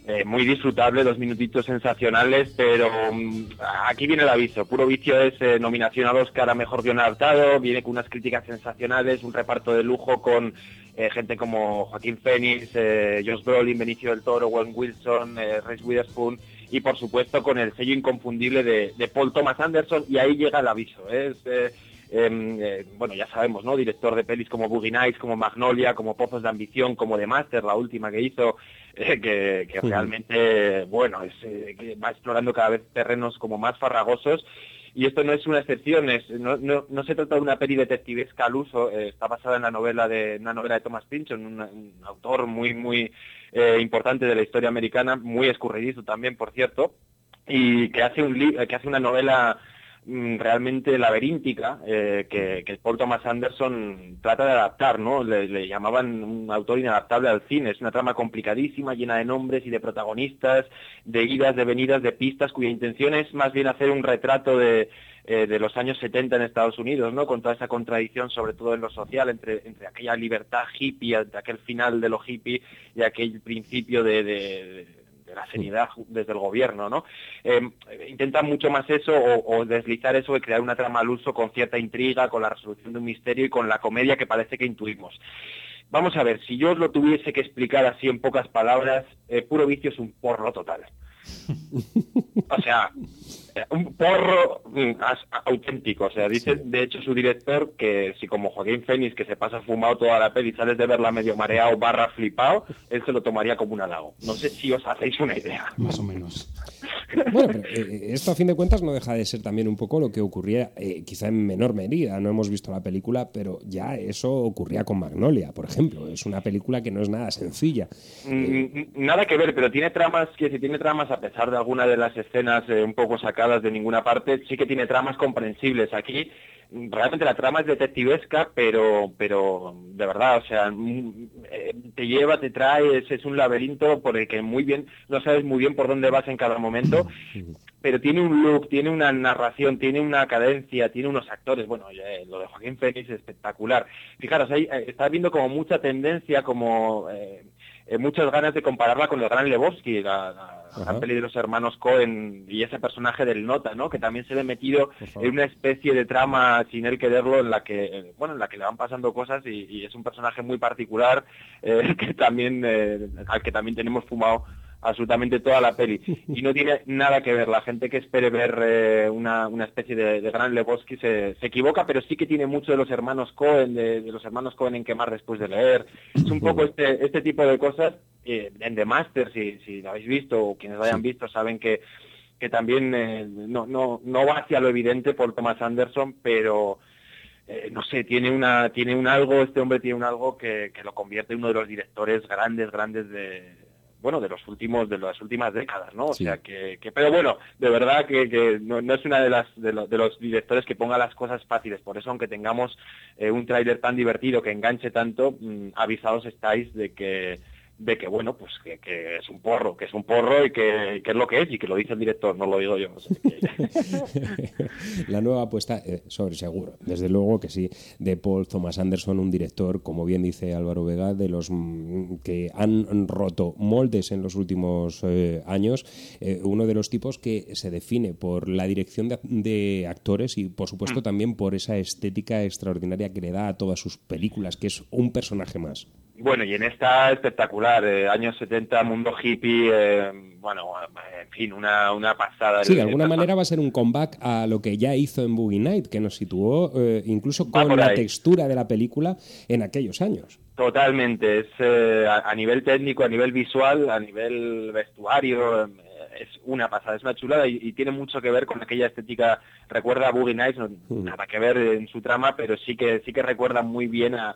eh, muy disfrutable, dos minutitos sensacionales, pero mm, aquí viene el aviso. Puro vicio es eh, nominación al Oscar a Mejor Guión Adaptado, viene con unas críticas sensacionales, un reparto de lujo con eh, gente como Joaquín Phoenix, eh, Josh Brolin, Benicio del Toro, Wayne Wilson, Reese Witherspoon y por supuesto con el sello inconfundible de, de Paul Thomas Anderson y ahí llega el aviso. Es, eh, em, eh, bueno, ya sabemos, ¿no? Director de pelis como Boogie Nights, como Magnolia, como Pozos de Ambición, como The Master, la última que hizo, eh, que, realmente, bueno, es, eh, que va explorando cada vez terrenos como más farragosos. Y esto no es una excepción, es, no, no, no se trata de una peli detectivesca al uso, está basada en la novela de una novela de Thomas Pynchon, un, un autor muy muy importante de la historia americana, muy escurridizo también, por cierto, y que hace un que hace una novela realmente laberíntica eh, que, que Paul Thomas Anderson trata de adaptar, ¿no? Le, llamaban un autor inadaptable al cine. Es una trama complicadísima, llena de nombres y de protagonistas, de idas, de venidas, de pistas, cuya intención es más bien hacer un retrato de, eh, de los años 70 en Estados Unidos, ¿no? Con toda esa contradicción, sobre todo en lo social, entre, entre aquella libertad hippie, entre aquel final de lo hippie y aquel principio de la seriedad desde el gobierno, ¿no? Eh, intenta mucho más eso o, o deslizar eso de crear una trama al uso con cierta intriga, con la resolución de un misterio y con la comedia que parece que intuimos. Vamos a ver, si yo os lo tuviese que explicar así en pocas palabras, eh, Puro Vicio es un porro total. O sea, un porro mm, auténtico. O sea, dice de hecho su director que si como Joaquín Fénix, que se pasa fumado toda la peli, sales de verla medio mareado barra flipado, él se lo tomaría como un halago. No sé si os hacéis una idea. Más o menos. Bueno, pero eh, esto a fin de cuentas no deja de ser también un poco lo que ocurría, eh, quizá en menor medida. No hemos visto la película, pero ya eso ocurría con Magnolia, por ejemplo. Es una película que no es nada sencilla. Mm, Nada que ver, pero tiene tramas que si tiene tramas a pesar de alguna de las escenas eh, un poco sacadas de ninguna parte, sí que tiene tramas comprensibles. Aquí realmente la trama es detectivesca, pero pero de verdad, o sea, mm, eh, te lleva, te trae, es, es un laberinto por el que muy bien no sabes muy bien por dónde vas en cada momento. Pero tiene un look, tiene una narración, tiene una cadencia, tiene unos actores. Bueno, eh, lo de Joaquín Fénix es espectacular. Fijaros, ahí eh, está viendo como mucha tendencia, como eh, eh, muchas ganas de compararla con el gran Lebowski, la, la gran peli de los hermanos Cohen y ese personaje del Nota, ¿no? Que también se ve metido en una especie de trama sin él quererlo, en la que, eh, bueno, en la que le van pasando cosas y, y es un personaje muy particular eh, que también al que también tenemos fumado absolutamente toda la peli. Y no tiene nada que ver. La gente que espere ver eh, una, una especie de, de gran Lebowski se, se equivoca pero sí que tiene mucho de los hermanos Cohen de, de los hermanos Cohen en quemar después de leer. Es un poco este este tipo de cosas eh, en The Master si, si lo habéis visto o quienes lo hayan visto saben que que también eh, no, no, no va hacia lo evidente por Thomas Anderson pero eh, no sé, tiene una tiene un algo, este hombre tiene un algo que, que lo convierte en uno de los directores grandes, grandes de bueno, de los últimos, de las últimas décadas, ¿no? O sea que, que pero bueno, de verdad que, que no, no es una de las de, lo- de los directores que ponga las cosas fáciles, por eso aunque tengamos eh, un tráiler tan divertido que enganche tanto, mm, avisados estáis de que de que bueno, pues que, que es un porro, que es un porro y que, que es lo que es y que lo dice el director, no lo digo yo. que- La nueva apuesta, eh, sobre seguro, desde luego que sí, de Paul Thomas Anderson, un director, como bien dice Álvaro Vega, de los mm, que han roto moldes en los últimos eh, años, eh, uno de los tipos que se define por la dirección de, de actores y, por supuesto, Mm. también por esa estética extraordinaria que le da a todas sus películas, que es un personaje más. Bueno, y en esta espectacular, eh, años 70, mundo hippie, eh, bueno, en fin, una, una pasada. Sí, de alguna manera va a ser un comeback a lo que ya hizo en Boogie Night, que nos situó eh, incluso con la textura de la película en aquellos años. Totalmente, es eh, a, a nivel técnico, a nivel visual, a nivel vestuario, es una pasada, es una chulada y, y tiene mucho que ver con aquella estética, recuerda a Boogie Nights, no, nada que ver en su trama, pero sí que sí que recuerda muy bien a,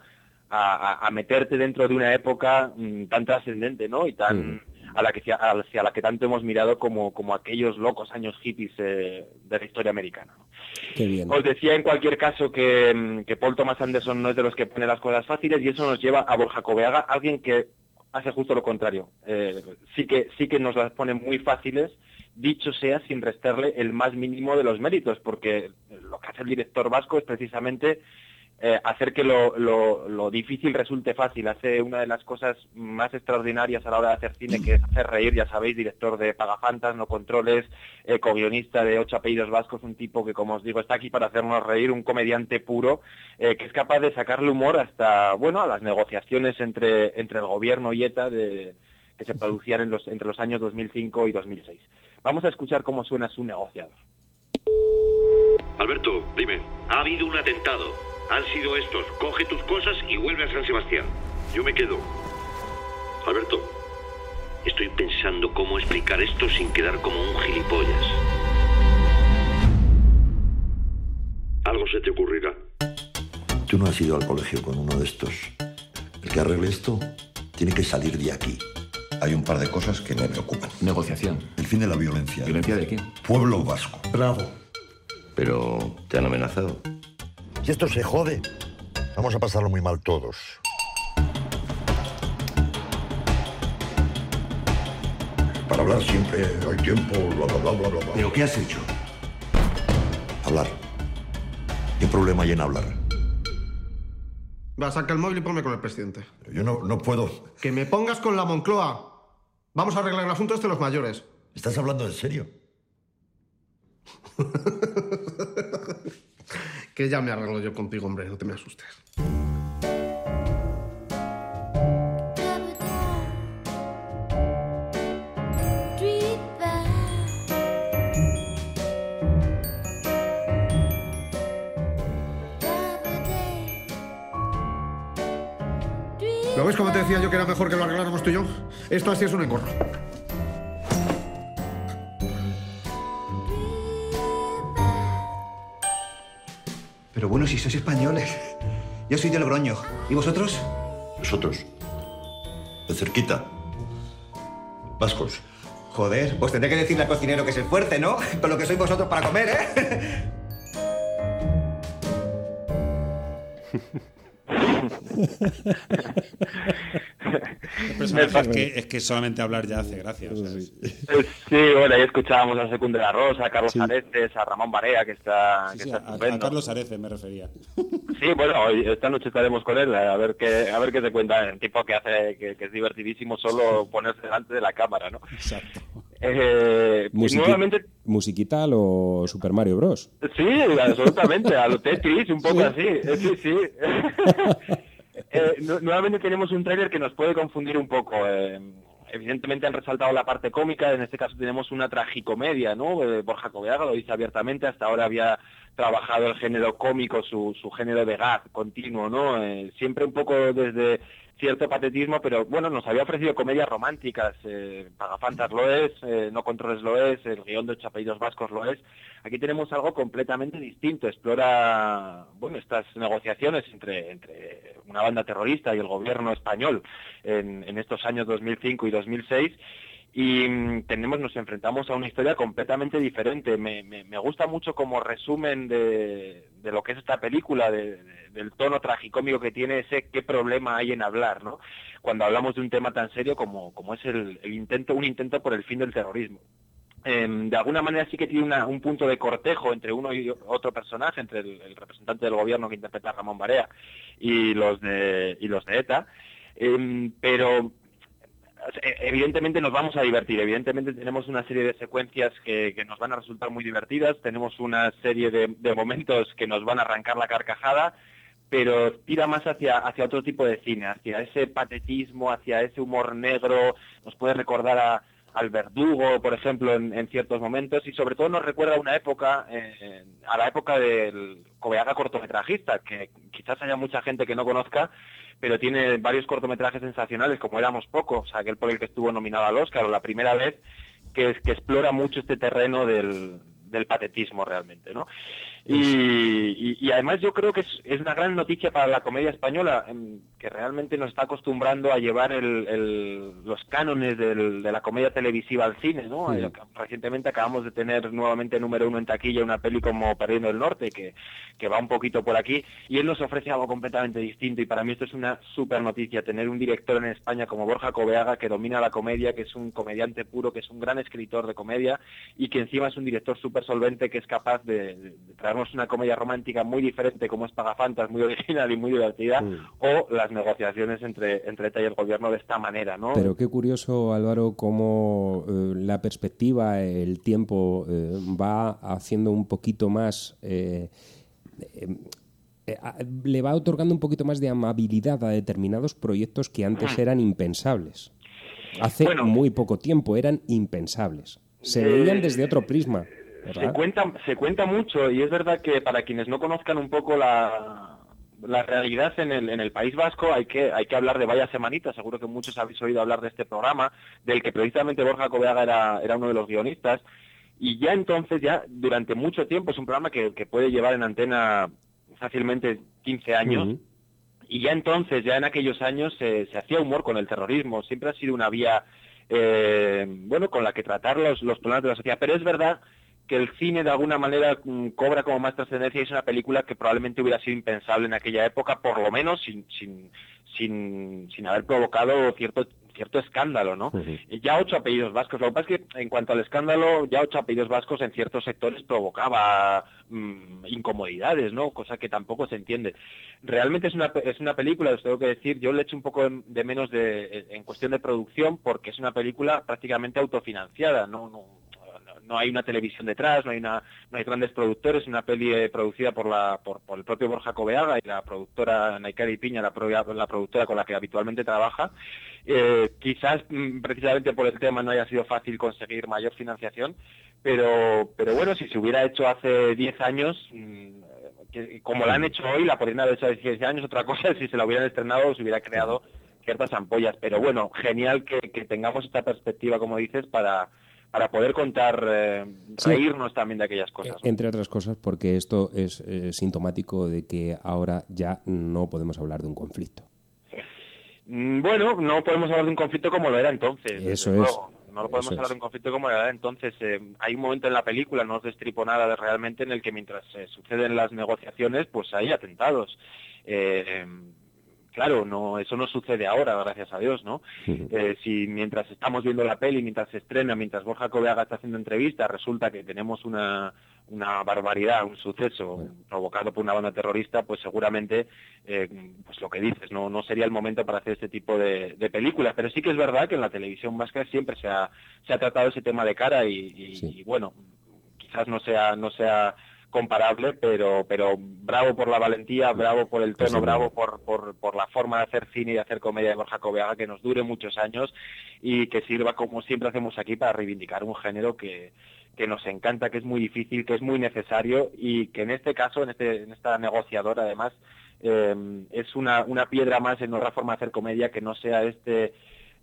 a- meterte dentro de una época mm, tan trascendente, ¿no? Y tan a la que hacia, la que tanto hemos mirado como, como aquellos locos años hippies eh, de la historia americana. Qué bien. Os decía en cualquier caso que, mm, que Paul Thomas Anderson no es de los que pone las cosas fáciles y eso nos lleva a Borja Coveaga, alguien que hace justo lo contrario. Eh, sí que sí que nos las pone muy fáciles, dicho sea sin restarle el más mínimo de los méritos, porque lo que hace el director vasco es precisamente eh, hacer que lo, lo- difícil resulte fácil. Hace una de las cosas más extraordinarias a la hora de hacer cine, que es hacer reír, ya sabéis, director de Pagafantas, No Controles, eh, co-guionista de Ocho Apellidos Vascos, un tipo que, como os digo, está aquí para hacernos reír, un comediante puro, eh, que es capaz de sacarle humor hasta, bueno, a las negociaciones entre, entre el gobierno y ETA que se producían en los, entre los años 2005 y 2006. Vamos a escuchar cómo suena su negociador. Alberto, dime. Ha habido un atentado. Han sido estos. Coge tus cosas y vuelve a San Sebastián. Yo me quedo. Alberto, estoy pensando cómo explicar esto sin quedar como un gilipollas. Algo se te ocurrirá. Tú no has ido al colegio con uno de estos. El que arregle esto tiene que salir de aquí. Hay un par de cosas que me preocupan. Negociación. El fin de la violencia. ¿Violencia de quién? Pueblo vasco. Bravo. Pero te han amenazado. Si esto se jode, vamos a pasarlo muy mal todos. Para hablar siempre hay tiempo, bla, bla, bla, bla, bla. ¿Pero qué has hecho? Hablar. ¿Qué problema hay en hablar? Va, saca el móvil y ponme con el presidente. Yo no, no puedo. Que me pongas con la Moncloa. Vamos a arreglar el asunto este de los mayores. ¿Estás hablando en serio? Que ya me arreglo yo contigo, hombre, no te me asustes. ¿Lo ves como te decía yo que era mejor que lo arregláramos tú y yo? Esto así es un engorro. Pero bueno, si sois españoles. Yo soy de Logroño. ¿Y vosotros? Nosotros. De cerquita. Vascos. Joder, pues tendré que decirle al cocinero que es el fuerte, ¿no? Con lo que sois vosotros para comer, ¿eh? Personaje es que, es que solamente hablar ya hace gracia. o sea, es- Eh, Sí, bueno, ahí escuchábamos a Secund de la Rosa, a Carlos Areces, a Ramón Barea, que está, Sí, que sí, está a, a. Carlos Arece me refería. Sí, bueno, hoy- esta noche estaremos con él a ver qué, a ver qué se cuenta. El tipo que hace, que, que es divertidísimo solo ponerse delante de la cámara, ¿no? Exacto. Eh, Musiqui- nuevamente, Musiquita a lo Super Mario Bros. sí, absolutamente, a lo Tetris, un poco Sí. así, eh, sí, sí. Eh, nu- nuevamente tenemos un tráiler que nos puede confundir un poco. eh, evidentemente han resaltado la parte cómica, en este caso tenemos una tragicomedia, ¿no? Eh, Borja Coveaga lo dice abiertamente, hasta ahora había trabajado el género cómico, su, su género de gag continuo, ¿no? Eh, siempre un poco desde cierto patetismo, pero bueno, nos había ofrecido comedias románticas, eh, Pagafantas lo es, eh, No Controles lo es, el guion de Ocho Apellidos Vascos lo es. Aquí tenemos algo completamente distinto, explora, bueno, estas negociaciones entre, entre una banda terrorista y el gobierno español en, en estos años 2005 y 2006 y mm, tenemos nos enfrentamos a una historia completamente diferente. Me, me- gusta mucho como resumen de, de lo que es esta película, de- de- del tono tragicómico que tiene ese qué problema hay en hablar, ¿no? Cuando hablamos de un tema tan serio como, como es el, intento, un intento por el fin del terrorismo. Em, de alguna manera sí que tiene un punto de cortejo entre uno y otro personaje, entre el, representante del gobierno que interpreta a Ramón Barea y los de, y los de ETA, Em, pero evidentemente nos vamos a divertir, evidentemente tenemos una serie de secuencias que, que nos van a resultar muy divertidas, tenemos una serie de, de momentos que nos van a arrancar la carcajada, pero tira más hacia, hacia otro tipo de cine, hacia ese patetismo, hacia ese humor negro, nos puede recordar a, al verdugo, por ejemplo, en, ciertos momentos, y sobre todo nos recuerda a una época, a la época del Coveaga cortometrajista, que quizás haya mucha gente que no conozca, pero tiene varios cortometrajes sensacionales, como Éramos Pocos, aquel por el que estuvo nominado al Oscar, o la primera vez, que, que explora mucho este terreno del, del patetismo realmente, ¿no? Y, y- y además yo creo que es, es una gran noticia para la comedia española, em, que realmente nos está acostumbrando a llevar el- el- los cánones del- de la comedia televisiva al cine, ¿no? Sí. Eh, Recientemente acabamos de tener nuevamente número uno en taquilla una peli como Perdiendo el Norte, que, que va un poquito por aquí, y él nos ofrece algo completamente distinto, y para mí esto es una super noticia, tener un director en España como Borja Coveaga, que domina la comedia, que es un comediante puro, que es un gran escritor de comedia, y que encima es un director súper solvente, que es capaz de, de- de una comedia romántica muy diferente, como es Pagafantas, muy original y muy divertida, o las negociaciones entre, entre ETA y el gobierno de esta manera, ¿no? Pero qué curioso, Álvaro, cómo eh, la perspectiva, el tiempo eh, va haciendo un poquito más. eh, eh, le va otorgando un poquito más de amabilidad a determinados proyectos que antes eran impensables. Hace muy poco tiempo eran impensables. Se veían desde otro prisma. Se cuenta, se cuenta mucho y es verdad que para quienes no conozcan un poco la, la realidad en el, en el País Vasco hay que, hay que hablar de Vaya Semanita. Seguro que muchos habéis oído hablar de este programa, del que precisamente Borja Coveaga era, era uno de los guionistas. Y ya entonces, ya durante mucho tiempo, es un programa que, que puede llevar en antena fácilmente 15 años. Y ya entonces, ya en aquellos años, se, se hacía humor con el terrorismo. Siempre ha sido una vía, eh, bueno, con la que tratar los, los problemas de la sociedad. Pero es verdad que el cine de alguna manera mm, cobra como más trascendencia y es una película que probablemente hubiera sido impensable en aquella época, por lo menos sin, sin, sin, sin haber provocado cierto cierto escándalo, ¿no? Ya ocho apellidos vascos. Lo que pasa es que en cuanto al escándalo, ya ocho apellidos vascos en ciertos sectores provocaba mm, incomodidades, ¿no? Cosa que tampoco se entiende. Realmente es una, es una película, os tengo que decir, yo le echo un poco de, de menos de, en cuestión de producción porque es una película prácticamente autofinanciada, no, no, no hay una televisión detrás, no hay una, no hay grandes productores, es una peli eh, producida por la, por, el propio Borja Coveaga y la productora Naikari Piña, la, pro- la productora con la que habitualmente trabaja. Eh, quizás mm, precisamente por el tema no haya sido fácil conseguir mayor financiación, pero, pero bueno, si se hubiera hecho hace 10 años, mm, que- como la han hecho hoy, la podrían haber hecho hace 10 años, otra cosa si se la hubieran estrenado se hubiera creado ciertas ampollas. Pero bueno, genial que tengamos esta perspectiva, como dices, para, para poder contar, eh, Sí. reírnos también de aquellas cosas. ¿no? Entre otras cosas, porque esto es eh, sintomático de que ahora ya no podemos hablar de un conflicto. Mm, Bueno, no podemos hablar de un conflicto como lo era entonces. Eso es. luego. No lo podemos Eso hablar de un conflicto como lo era entonces. Eh, hay un momento en la película, no os destripo nada de realmente, en el que mientras eh, suceden las negociaciones, pues hay atentados. Claro, no, eso no sucede ahora, gracias a Dios, ¿no? Eh, si mientras estamos viendo la peli, mientras se estrena, mientras Borja Coveaga está haciendo entrevistas, resulta que tenemos una, una barbaridad, un suceso provocado por una banda terrorista, pues seguramente, eh, pues lo que dices, no, no sería el momento para hacer este tipo de, de películas. Pero sí que es verdad que en la televisión vasca siempre se ha, se ha tratado ese tema de cara y, y- y, bueno, quizás no sea, no sea comparable, pero, pero bravo por la valentía, bravo por el tono, Pues sí, bravo por, por, por la forma de hacer cine y de hacer comedia de Borja Coveaga, que nos dure muchos años y que sirva, como siempre hacemos aquí, para reivindicar un género que, que nos encanta, que es muy difícil, que es muy necesario y que en este caso, en, este, en esta negociadora, además, eh, es una, una piedra más en otra forma de hacer comedia que no sea este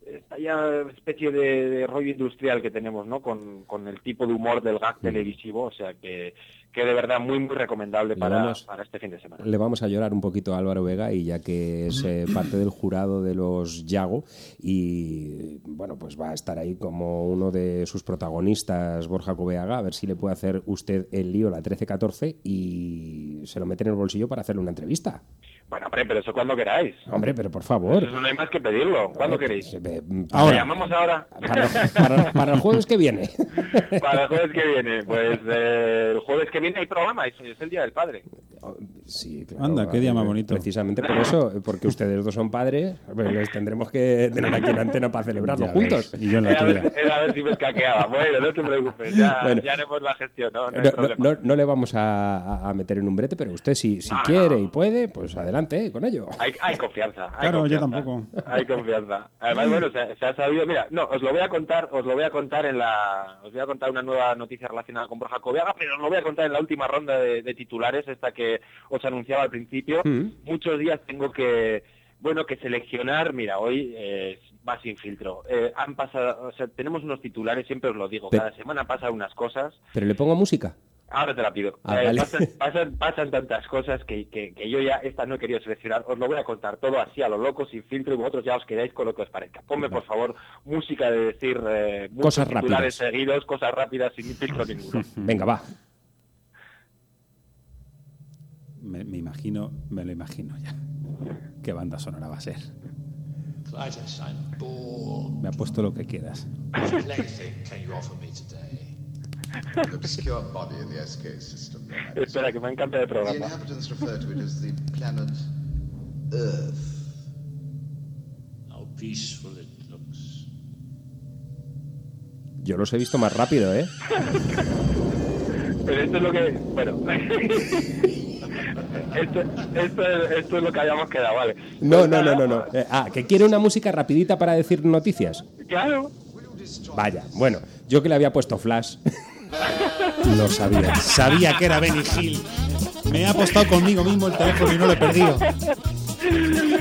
esta ya especie de, de rollo industrial que tenemos, ¿no? Con, con el tipo de humor del gag televisivo, o sea que, que de verdad muy muy recomendable Le para, vamos- para este fin de semana. Le vamos a llorar un poquito a Álvaro Vega y ya que es eh, parte del jurado de los Yago y bueno, pues va a estar ahí como uno de sus protagonistas, Borja Coveaga, a ver si le puede hacer usted el lío la 13-14 y se lo mete en el bolsillo para hacerle una entrevista. Bueno, hombre, pero eso cuando queráis. Hombre, pero por favor. Eso no hay más que pedirlo. ¿Cuándo queréis? Ahora. ¿Le llamamos ahora? Para, para- para el jueves que viene. Para el jueves que viene. Pues eh, el jueves que viene hay programa, es, es el Día del Padre. Sí, claro. Anda, qué día más eh, bonito. Precisamente por eso, porque ustedes dos son padres, pues les tendremos que tener aquí en antena para celebrarlo Ya juntos. ves, y yo en la Era ver, era a ver si me escaqueaba. Bueno, no te preocupes, ya, Bueno. ya haremos la gestión, no, no hay No, no- problema. no- no le vamos a, a- a meter en un brete, pero usted si, si quiere y puede, pues adelante eh, con ello. Hay, hay confianza. Hay Claro, yo confianza. tampoco. Hay confianza. Además, bueno, se, se ha sabido. Mira, no, os lo voy a contar, os lo voy a contar en la, os voy a contar una nueva noticia relacionada con Borja Coveaga, pero os lo voy a contar en la última ronda de, de titulares, esta que os anunciaba al principio. Mm. Muchos días tengo que, bueno, que seleccionar. Mira, hoy eh, va sin filtro. Eh, han pasado, o sea, tenemos unos titulares, siempre os lo digo, cada semana pasan unas cosas. Pero le pongo música. Ahora te la pido. Ah, Eh, vale. pasan, pasan- pasan tantas cosas que, que- que yo ya esta no he querido seleccionar. Os lo voy a contar todo así a lo loco, sin filtro, y vosotros ya os quedáis con lo que os parezca. Ponme, por favor, música de decir eh, Cosas rápidas. seguidos, cosas rápidas, sin filtro ninguno. Venga, va. Me, me imagino, me lo imagino ya. ¿Qué banda sonora va a ser? Me ha puesto lo que quieras. Espera, que me encanta el The programa. inhabitants refer to it as the planet Earth. How peaceful it looks. Yo los he visto más rápido, ¿eh? Pero esto es lo que... Bueno. esto, esto, es- esto es lo que habíamos quedado, vale. No, Pues no, no, nada, no, no. Eh, ah, que quiere una música rapidita para decir noticias. Claro. Vaya, bueno, yo que le había puesto flash. Lo sabía. Sabía que era Benny Hill. Me he apostado conmigo mismo el teléfono y no lo he perdido.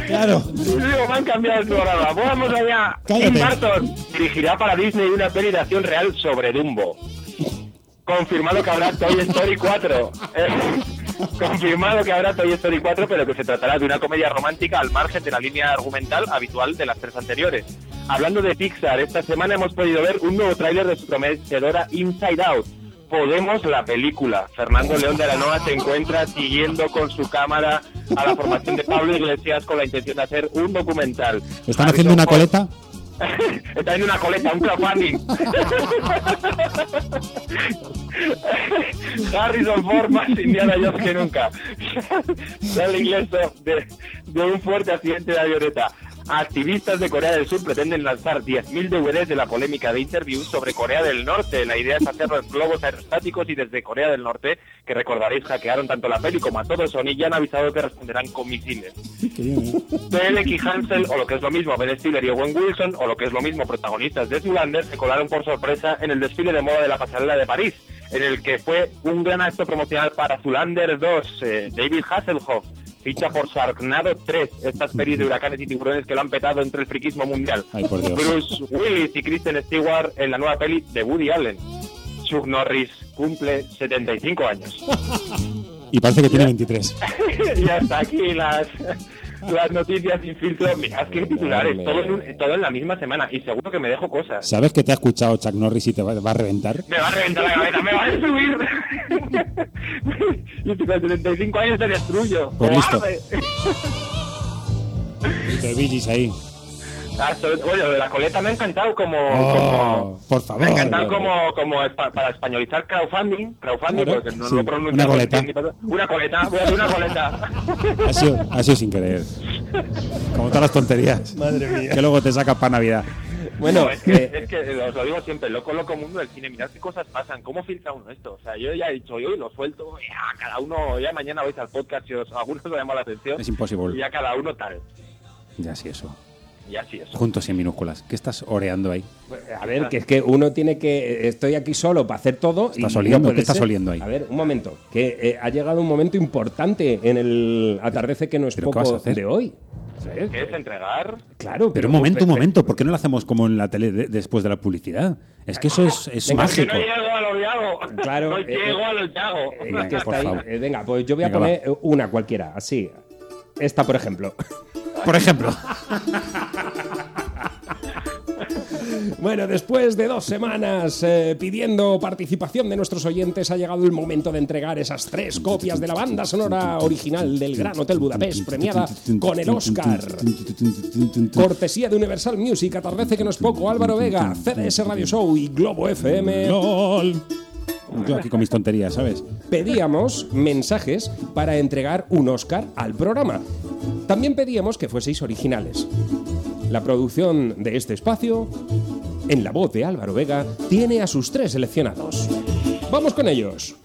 Claro. Me han cambiado el programa. Vamos allá. Cállate. Tim Burton dirigirá para Disney una peli de acción real sobre Dumbo. Confirmado que habrá Toy Story 4. Eh, confirmado que habrá Toy Story 4, pero que se tratará de una comedia romántica al margen de la línea argumental habitual de las tres anteriores. Hablando de Pixar, esta semana hemos podido ver un nuevo tráiler de su prometedora Inside Out. Podemos la película. Fernando León de Aranoa se encuentra siguiendo con su cámara a la formación de Pablo Iglesias con la intención de hacer un documental. ¿Están haciendo una coleta? Está en una coleta, un crowdfunding. Harrison Ford más Indiana Jones que nunca. Sale ileso de, de un fuerte accidente de avioneta. Activistas de Corea del Sur pretenden lanzar 10.000 DVDs de la polémica de interviews sobre Corea del Norte. La idea es hacer los globos aerostáticos y desde Corea del Norte, que recordaréis hackearon tanto la peli como a todo Sony, ya han avisado que responderán con misiles. Becky Hansel, o lo que es lo mismo, Ben Stiller y Owen Wilson, o lo que es lo mismo, protagonistas de Zoolander, se colaron por sorpresa en el desfile de moda de la pasarela de París, en el que fue un gran acto promocional para Zoolander 2. Eh, David Hasselhoff ficha por Sharknado 3, estas pelis de huracanes y tiburones que lo han petado entre el friquismo mundial. Ay, por Dios. Bruce Willis y Kristen Stewart en la nueva peli de Woody Allen. Chuck Norris cumple 75 años. Y parece que tiene 23. y hasta aquí las, las noticias sin filtro. Mirad qué titulares, todo en, un- todo en la misma semana. Y seguro que me dejo cosas. ¿Sabes que te ha escuchado Chuck Norris y te va, va a reventar? Me va a reventar la cabeza, me va a destruir. y con 75 años te destruyo. Pues listo. De Billis ahí. Ah, de la coleta me ha encantado como... Oh, como por favor. me ha encantado como, para españolizar crowdfunding, crowdfunding Claro, porque no sí, lo pronuncio. una coleta. Una coleta, voy a hacer una coleta. Ha sido, ha sido sin querer. Como todas las tonterías. Madre mía. Que luego te sacas para Navidad. Bueno, No, es que, eh, es que os lo digo siempre, loco, loco mundo del cine, mirad qué cosas pasan, cómo filtra uno esto. O sea, yo ya he dicho, yo lo suelto, ya cada uno, ya mañana vais al podcast y os, a algunos os llama la atención. Es imposible. Y ya cada uno tal. Ya sí, eso. Y así es. Juntos y en minúsculas. ¿Qué estás oreando ahí? A ver, que es que uno tiene que. Estoy aquí solo para hacer todo. ¿Estás y oliendo? no ¿Qué estás ser. oliendo ahí? A ver, un momento. Que eh, ha llegado un momento importante en el atardece que no es ¿Pero qué vas a poco de hoy. ¿sabes? ¿Qué es entregar? Claro, Pero un momento, un momento. ¿Por qué no lo hacemos como en la tele de- después de la publicidad? Es que eso es, es Venga, Que mágico. no llego a lo que hago. Claro, no eh, llego a lo que hago. Eh, Venga, que por está ahí. favor. Eh, venga, pues yo voy a Venga, poner eh, una cualquiera, así. Esta, por ejemplo. Por ejemplo. Bueno, después de dos semanas eh, pidiendo participación de nuestros oyentes, ha llegado el momento de entregar esas tres copias de la banda sonora original del Gran Hotel Budapest, premiada con el Oscar. Cortesía de Universal Music, atardece que no es poco, Álvaro Vega, CDS Radio Show y Globo FM. Yo aquí con mis tonterías, ¿sabes? Pedíamos mensajes para entregar un Oscar al programa. También pedíamos que fueseis originales. La producción de este espacio, en la voz de Álvaro Vega, tiene a sus tres seleccionados. Vamos con ellos.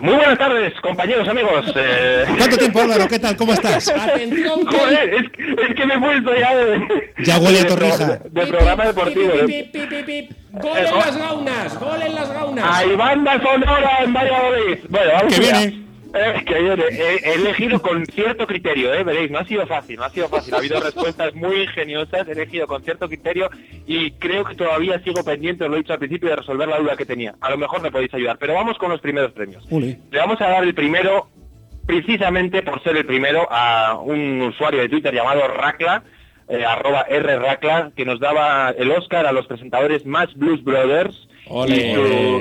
Muy buenas tardes, compañeros, amigos. Eh... ¿Cuánto tiempo, Álvaro? ¿Qué tal? ¿Cómo estás? Atención, Joder, es, es que me he puesto ya de, Ya huele a de- torrija. De, de programa deportivo. Pip, pip, pip. ¡Gol en las gaunas! ¡Gol en las gaunas! Hay banda sonora en Valladolid. Bueno, vamos Que viene. Que. He, he elegido con cierto criterio, ¿eh? veréis, no ha sido fácil, no ha sido fácil. Ha habido respuestas muy ingeniosas, he elegido con cierto criterio y creo que todavía sigo pendiente, os lo he dicho al principio, de resolver la duda que tenía. A lo mejor me podéis ayudar, pero vamos con los primeros premios. Le vamos a dar el primero, precisamente por ser el primero, a un usuario de Twitter llamado Racla, eh, arroba rracla, que nos daba el Oscar a los presentadores más Blues Brothers. Y su,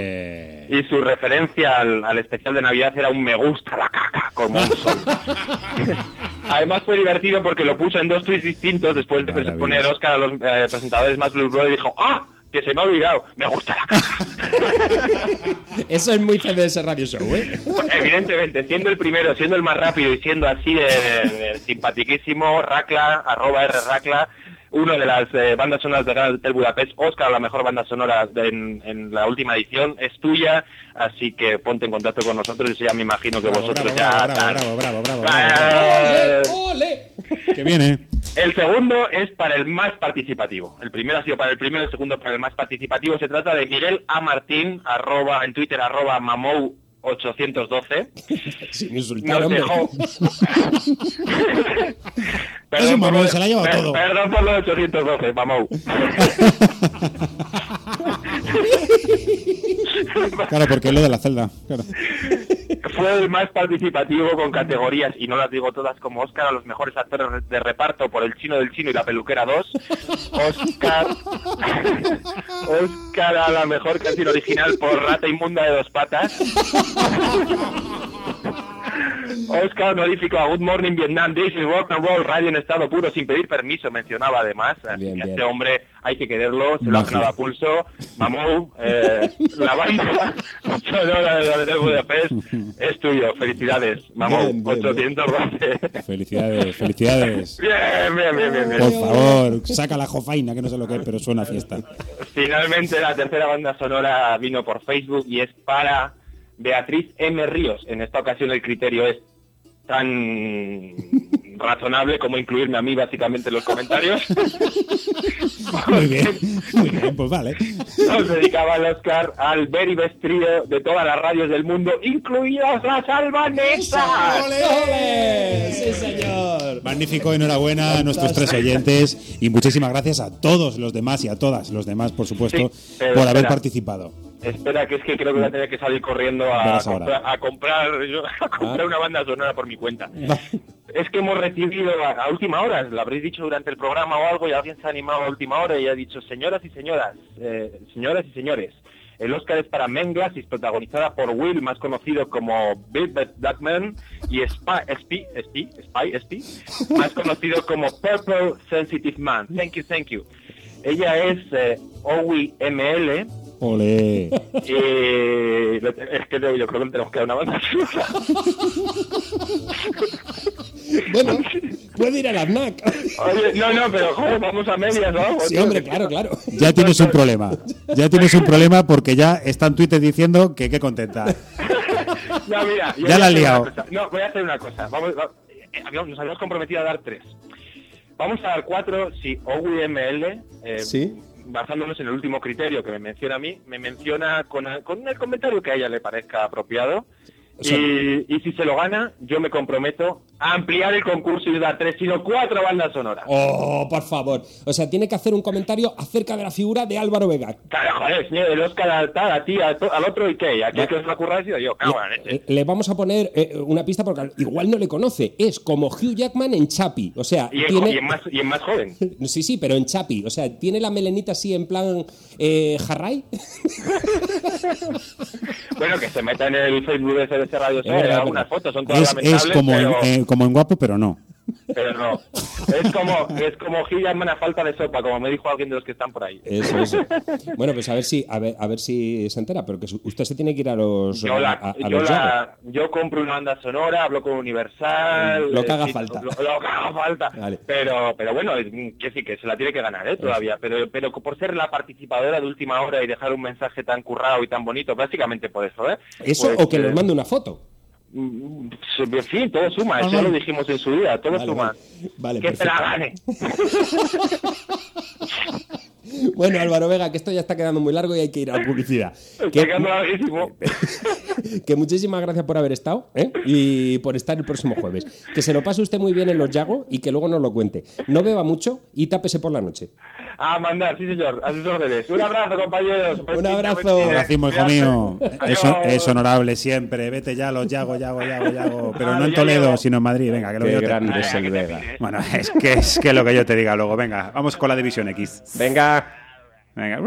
y su referencia al, al especial de Navidad era un me gusta la caca, como un sol. Además fue divertido porque lo puso en dos tweets distintos después de Maravilloso. poner Oscar a los eh, presentadores más Blues Brothers y dijo, ¡ah! Que se me ha olvidado, me gusta la caca. Eso es muy CDS Radio Show, ¿eh? Evidentemente, siendo el primero, siendo el más rápido y siendo así de, de simpatiquísimo, Racla, arroba R Racla, uno de las eh, bandas sonoras de Gran Hotel Budapest, Oscar, la mejor banda sonora de- en, en la última edición, es tuya, así que ponte en contacto con nosotros y ya me imagino que Bravo, vosotros bravo, ya... bravo, bravo, bravo, bravo, bravo, Eh, ¡Ole! Que viene. el segundo es para el más participativo. El primero ha sido para el primero, el segundo para el más participativo. Se trata de Miguel A. Martín, arroba, en Twitter, arroba mamou 812. Sin insultar, Nos hombre. dejó. Es un por mamón, se la per- todo. Perdón por los 812, mamou. Claro, porque es lo de la celda. Claro. Fue el más participativo con categorías, y no las digo todas, como Oscar a los mejores actores de reparto por El Chino del Chino y La Peluquera 2. Oscar, Oscar a la mejor canción original por Rata Inmunda de Dos Patas. Oscar honorífico a Good Morning Vietnam, This is Rock and Roll, radio en estado puro, sin pedir permiso, mencionaba además. Así Bien, que a bien. este hombre hay que quererlo, se lo ha ganado a pulso. Mamou, eh, la banda de Budapest es tuyo. Felicidades, Mamou, Bien, bien, 812. Felicidades, felicidades. Bien, bien, bien, bien. bien. Por favor, saca la jofaina, que no sé lo que es, pero suena a fiesta. Finalmente la tercera banda sonora vino por Facebook y es para Beatriz M. Ríos. En esta ocasión el criterio es tan razonable como incluirme a mí básicamente en los comentarios. Muy bien, muy bien, pues vale. Nos dedicaba el Oscar al very best trío de todas las radios del mundo, incluidas las albanesas. ¡Sí, señor! Magnífico, enhorabuena a nuestros tres oyentes y muchísimas gracias a todos los demás y a todas los demás, por supuesto, Sí, por haber espera. participado. Espera, que es que creo que voy a tener que salir corriendo a, comprar, a comprar, a comprar Ah. una banda sonora por mi cuenta. Es que hemos recibido a, a última hora, lo habréis dicho durante el programa o algo, y alguien se ha animado a última hora y ha dicho, señoras y señoras, eh, señoras y señores, el Oscar es para Men Glasses, protagonizada por Will, más conocido como Big Bad Black Man, y Spy, Spy, Spy, Spy, Spy, más conocido como Purple Sensitive Man. Thank you, thank you. Ella es eh, Owi ML, Ole. y es que yo creo que tenemos que dar una banda sonora. Bueno, puede ir a la FNAC. Oye, no, no, pero joder, vamos a medias, ¿no? Sí, hombre, claro, claro. Ya tienes un problema. Ya tienes un problema porque ya está en Twitter diciendo que qué contenta. No, mira, Ya la has liado. No, voy a hacer una cosa. Vamos, va- eh, nos habíamos comprometido a dar tres. Vamos a dar cuatro si OWML, eh, Sí. Basándonos en el último criterio que me menciona a mí, me menciona con, con el comentario que a ella le parezca apropiado. Sea- y, y si se lo gana, yo me comprometo a ampliar el concurso y dar tres, sino cuatro bandas sonoras. Oh, por favor. O sea, tiene que hacer un comentario acerca de la figura de Álvaro Vega. Claro, joder, señor, el Oscar al tal, a ti, a al otro y qué. Aquí el que os lo ocurra ha sido yo. Leche. Eh, Le vamos a poner eh, una pista porque igual no le conoce. Es como Hugh Jackman en Chapi. O sea, Y, en, tiene... y en más, y en más joven. Sí, sí, pero en Chapi. O sea, tiene la melenita así en plan eh, Harray. Bueno, que se meta en el Facebook de Radio es algunas verdad. fotos, son todas Es, es lamentables, como, pero, en, eh, como en guapo, pero no. Pero no. Es como, es como Jackman a falta de sopa, como me dijo alguien de los que están por ahí. Eso, eso. Bueno, pues a ver si, a ver, a ver si se entera, pero que usted se tiene que ir a los. Yo, la, a, a yo, los Yago. la, yo compro una banda sonora, hablo con Universal. Lo que eh, haga falta. Lo, lo que haga falta. Vale. Pero, pero bueno, que sí, que se la tiene que ganar, ¿eh? Todavía. Pero, pero por ser la participadora de última hora y dejar un mensaje tan currado y tan bonito, básicamente por eso, ¿eh? Eso Pues, o que eh, nos mande una foto. Mm, En fin, todo suma, eso vale. lo dijimos en su día, todo Vale, suma. vale. Que se la gane. Bueno, Álvaro Vega, que esto ya está quedando muy largo y hay que ir a la publicidad. Está Que, quedando larguísimo. que muchísimas gracias por haber estado ¿eh? y por estar el próximo jueves. Que se lo pase usted muy bien en los Yago y que luego nos lo cuente. No beba mucho y tápese por la noche. A mandar, sí señor, a sus órdenes. Un abrazo, compañeros. Un abrazo. Abracimo, hijo mío. Es, honorable siempre. Vete ya, los Yago, Yago, Yago, Yago. Pero Ah, no en Toledo, sino en Madrid. Venga, que lo Qué yo grande es el Vega. Bueno, es que es que lo que yo te diga luego. Venga, vamos con la división X. Venga. Venga.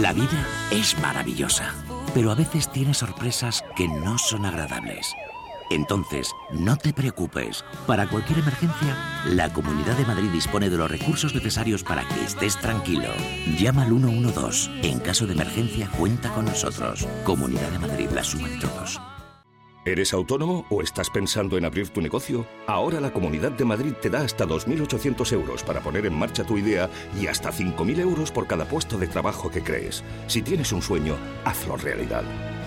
La vida es maravillosa, pero a veces tiene sorpresas que no son agradables. Entonces, no te preocupes. Para cualquier emergencia, la Comunidad de Madrid dispone de los recursos necesarios para que estés tranquilo. Llama al 112. En caso de emergencia, cuenta con nosotros. Comunidad de Madrid, la suma de todos. ¿Eres autónomo o estás pensando en abrir tu negocio? Ahora la Comunidad de Madrid te da hasta 2.800 euros para poner en marcha tu idea y hasta 5.000 euros por cada puesto de trabajo que crees. Si tienes un sueño, hazlo realidad.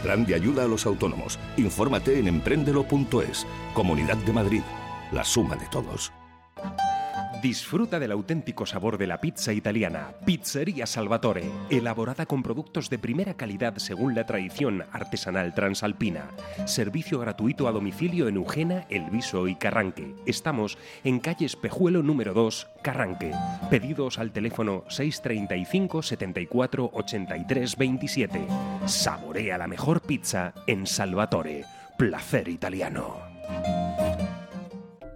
Plan de ayuda a los autónomos. Infórmate en emprendelo.es. Comunidad de Madrid. La suma de todos. Disfruta del auténtico sabor de la pizza italiana. Pizzería Salvatore, elaborada con productos de primera calidad según la tradición artesanal transalpina. Servicio gratuito a domicilio en Eugena, Elviso y Carranque. Estamos en calle Espejuelo número 2, Carranque. Pedidos al teléfono 635 74 83 27. Saborea la mejor pizza en Salvatore. Placer italiano.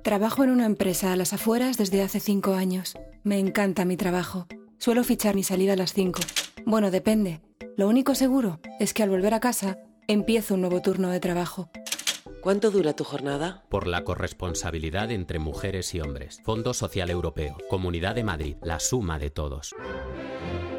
Trabajo en una empresa a las afueras desde hace cinco años. Me encanta mi trabajo. Suelo fichar mi salida a las cinco. Bueno, depende. Lo único seguro es que al volver a casa empiezo un nuevo turno de trabajo. ¿Cuánto dura tu jornada? Por la corresponsabilidad entre mujeres y hombres. Fondo Social Europeo. Comunidad de Madrid. La suma de todos.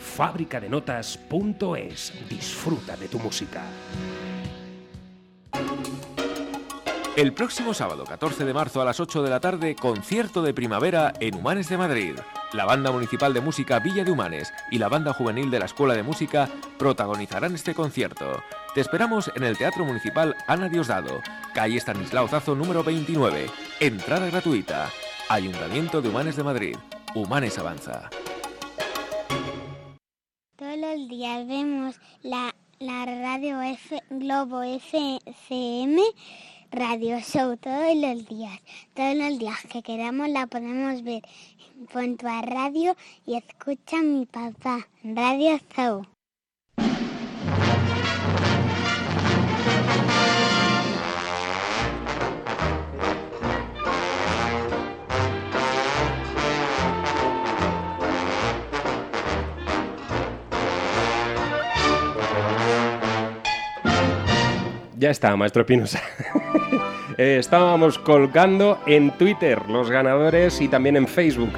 Fábricadenotas.es. Disfruta de tu música. El próximo sábado 14 de marzo a las 8 de la tarde, concierto de primavera en Humanes de Madrid. La Banda Municipal de Música Villa de Humanes y la Banda Juvenil de la Escuela de Música protagonizarán este concierto. Te esperamos en el Teatro Municipal Ana Diosdado, calle Stanislao Zazo número 29. Entrada gratuita. Ayuntamiento de Humanes de Madrid. Humanes Avanza. La, la radio F, Globo FM Radio Show todos los días. Todos los días que queramos la podemos ver. Pon tu a radio y escucha mi papá. Radio Show. Ya está, maestro Espinosa. Eh, estábamos colgando en Twitter los ganadores y también en Facebook.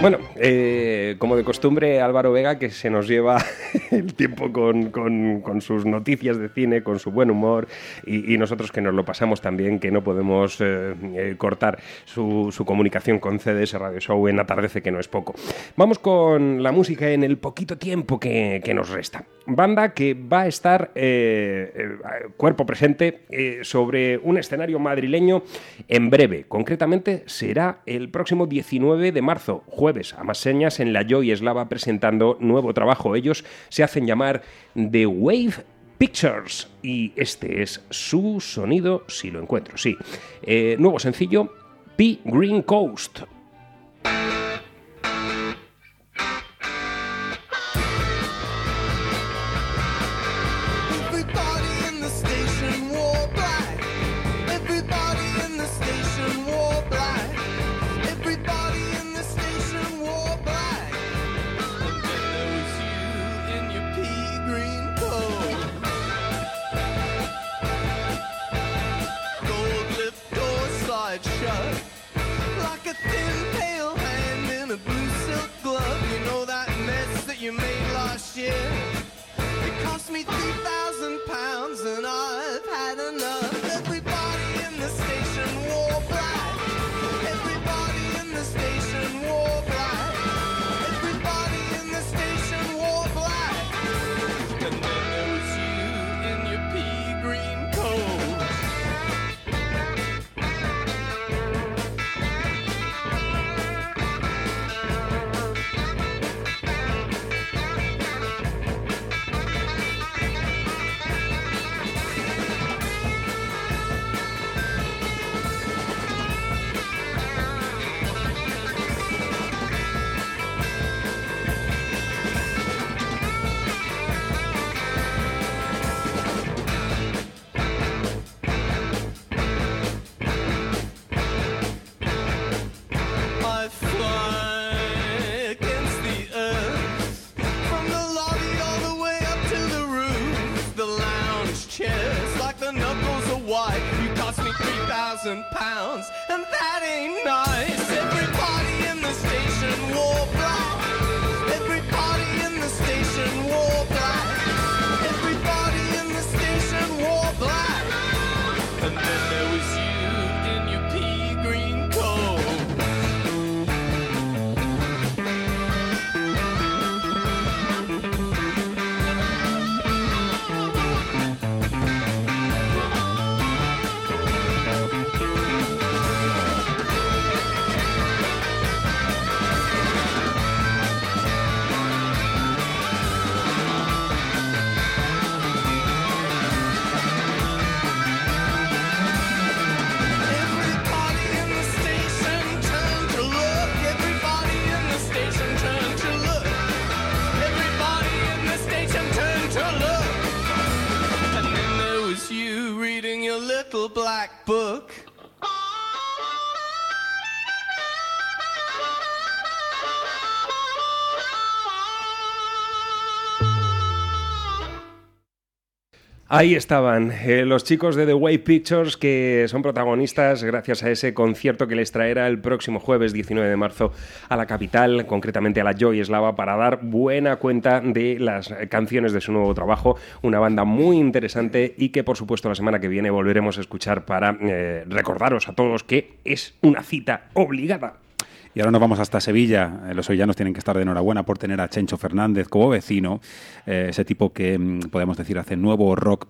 Bueno, eh, como de costumbre, Álvaro Vega, que se nos lleva el tiempo con, con- sus noticias de cine, con su buen humor, y, nosotros que nos lo pasamos también, que no podemos eh, eh, cortar su, comunicación con CDS Radio Show en Atardece, que no es poco. Vamos con la música en el poquito tiempo que, nos resta. Banda que va a estar eh, cuerpo presente sobre un escenario madrileño en breve. Concretamente será el próximo 19 de marzo, jueves, a más señas, en la Joy Eslava presentando nuevo trabajo. Ellos se hacen llamar The Wave Pictures y este es su sonido, si lo encuentro, sí. Eh, nuevo sencillo, P Green Coast. Little black book. Ahí estaban eh, los chicos de The Way Pictures que son protagonistas gracias a ese concierto que les traerá el próximo jueves 19 de marzo a la capital, concretamente a la Joy Slava, para dar buena cuenta de las canciones de su nuevo trabajo. Una banda muy interesante y que por supuesto la semana que viene volveremos a escuchar para eh, recordaros a todos que es una cita obligada. Y ahora nos vamos hasta Sevilla. Eh, Los sevillanos tienen que estar de enhorabuena por tener a Chencho Fernández como vecino, eh, ese tipo que mm, podemos decir hace nuevo rock.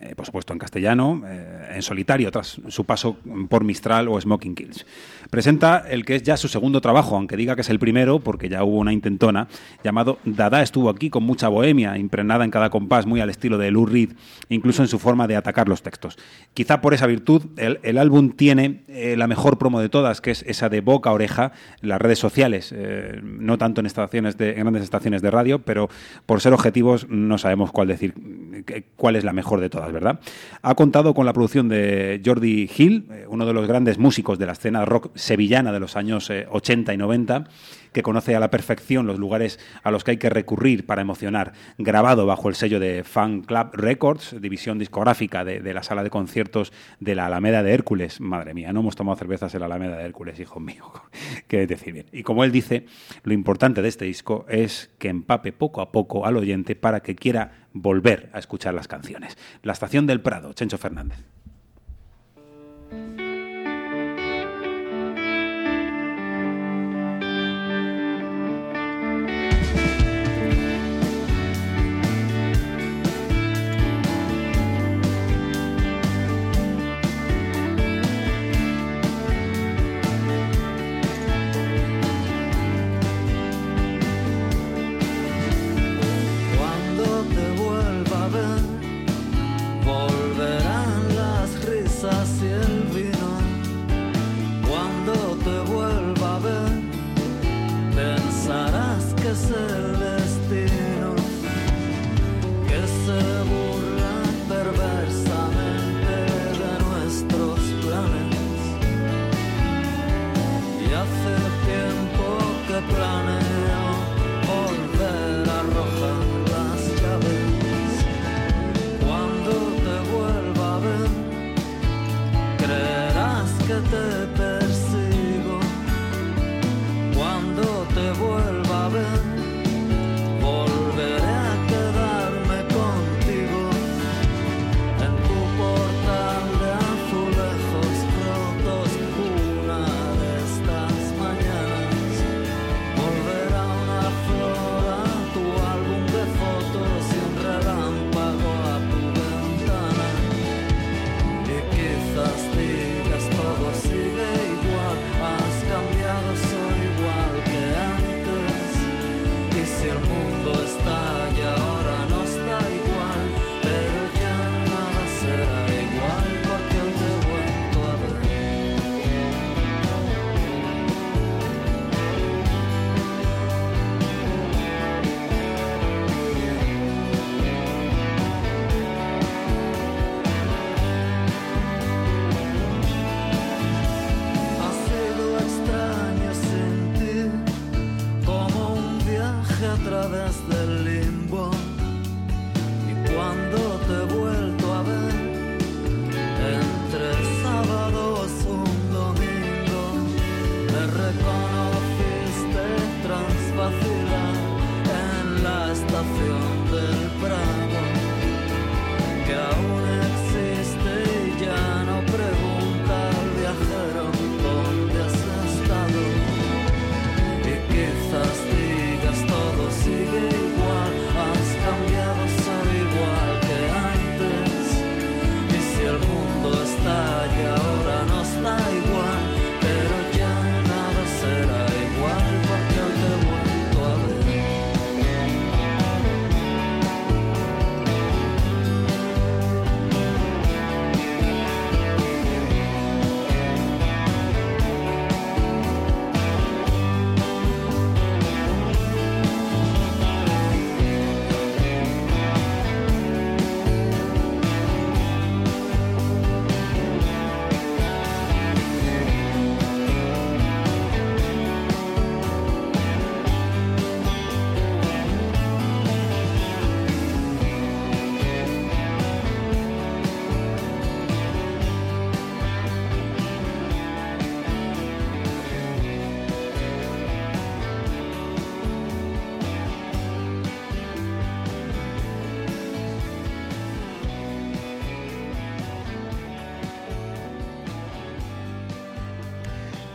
Eh, por supuesto en castellano, eh, en solitario, tras su paso por Mistral o Smoking Kills. Presenta el que es ya su segundo trabajo, aunque diga que es el primero, porque ya hubo una intentona, llamado Dada estuvo aquí con mucha bohemia, impregnada en cada compás, muy al estilo de Lou Reed, incluso en su forma de atacar los textos. Quizá por esa virtud, el, álbum tiene eh, la mejor promo de todas, que es esa de boca a oreja, las redes sociales, no tanto en, estaciones de, grandes estaciones de radio, pero por ser objetivos no sabemos cuál decir, cuál es la mejor de todas, ¿verdad? Ha contado con la producción de Jordi Hill, eh, uno de los grandes músicos de la escena rock sevillana de los años eh, 80 y 90, que conoce a la perfección los lugares a los que hay que recurrir para emocionar, grabado bajo el sello de Fan Club Records, división discográfica de, la sala de conciertos de la Alameda de Hércules. Madre mía, no hemos tomado cervezas en la Alameda de Hércules, hijo mío. Qué decir bien. Y como él dice, lo importante de este disco es que empape poco a poco al oyente para que quiera volver a escuchar las canciones. La estación del Prado, Chencho Fernández.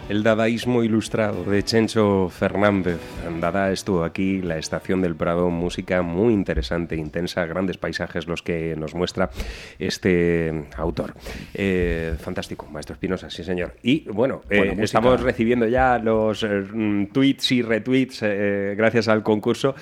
El dadaísmo ilustrado de Chencho Fernández. Dada estuvo aquí, la estación del Prado, música muy interesante, intensa, grandes paisajes los que nos muestra este autor. Eh, fantástico, Maestro Espinosa, sí señor. Y bueno, eh, Bueno, estamos recibiendo ya los eh, mm, tweets y retweets eh, gracias al concurso.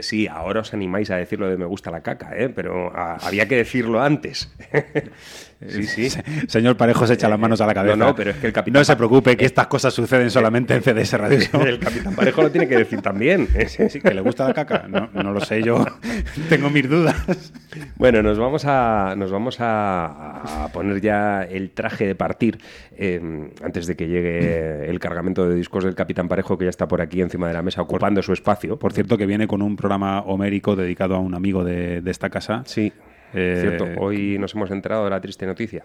Sí, ahora os animáis a decir lo de me gusta la caca, ¿eh? pero ah, había que decirlo antes. sí, sí. Señor Parejo se echa las manos a la cabeza. No, no, pero es que el capitán No se preocupe, que estas cosas suceden solamente en CDS Radio. El capitán Parejo lo tiene que decir también. Sí, que le gusta la caca. No, no lo sé, yo tengo mis dudas. Bueno, nos vamos a, nos vamos a, a poner ya el traje de partir eh, antes de que llegue el cargamento de discos del Capitán Parejo, que ya está por aquí encima de la mesa ocupando su espacio. Por cierto, que viene con un programa homérico dedicado a un amigo de, de esta casa. Sí, Eh, cierto. Hoy nos hemos enterado de la triste noticia.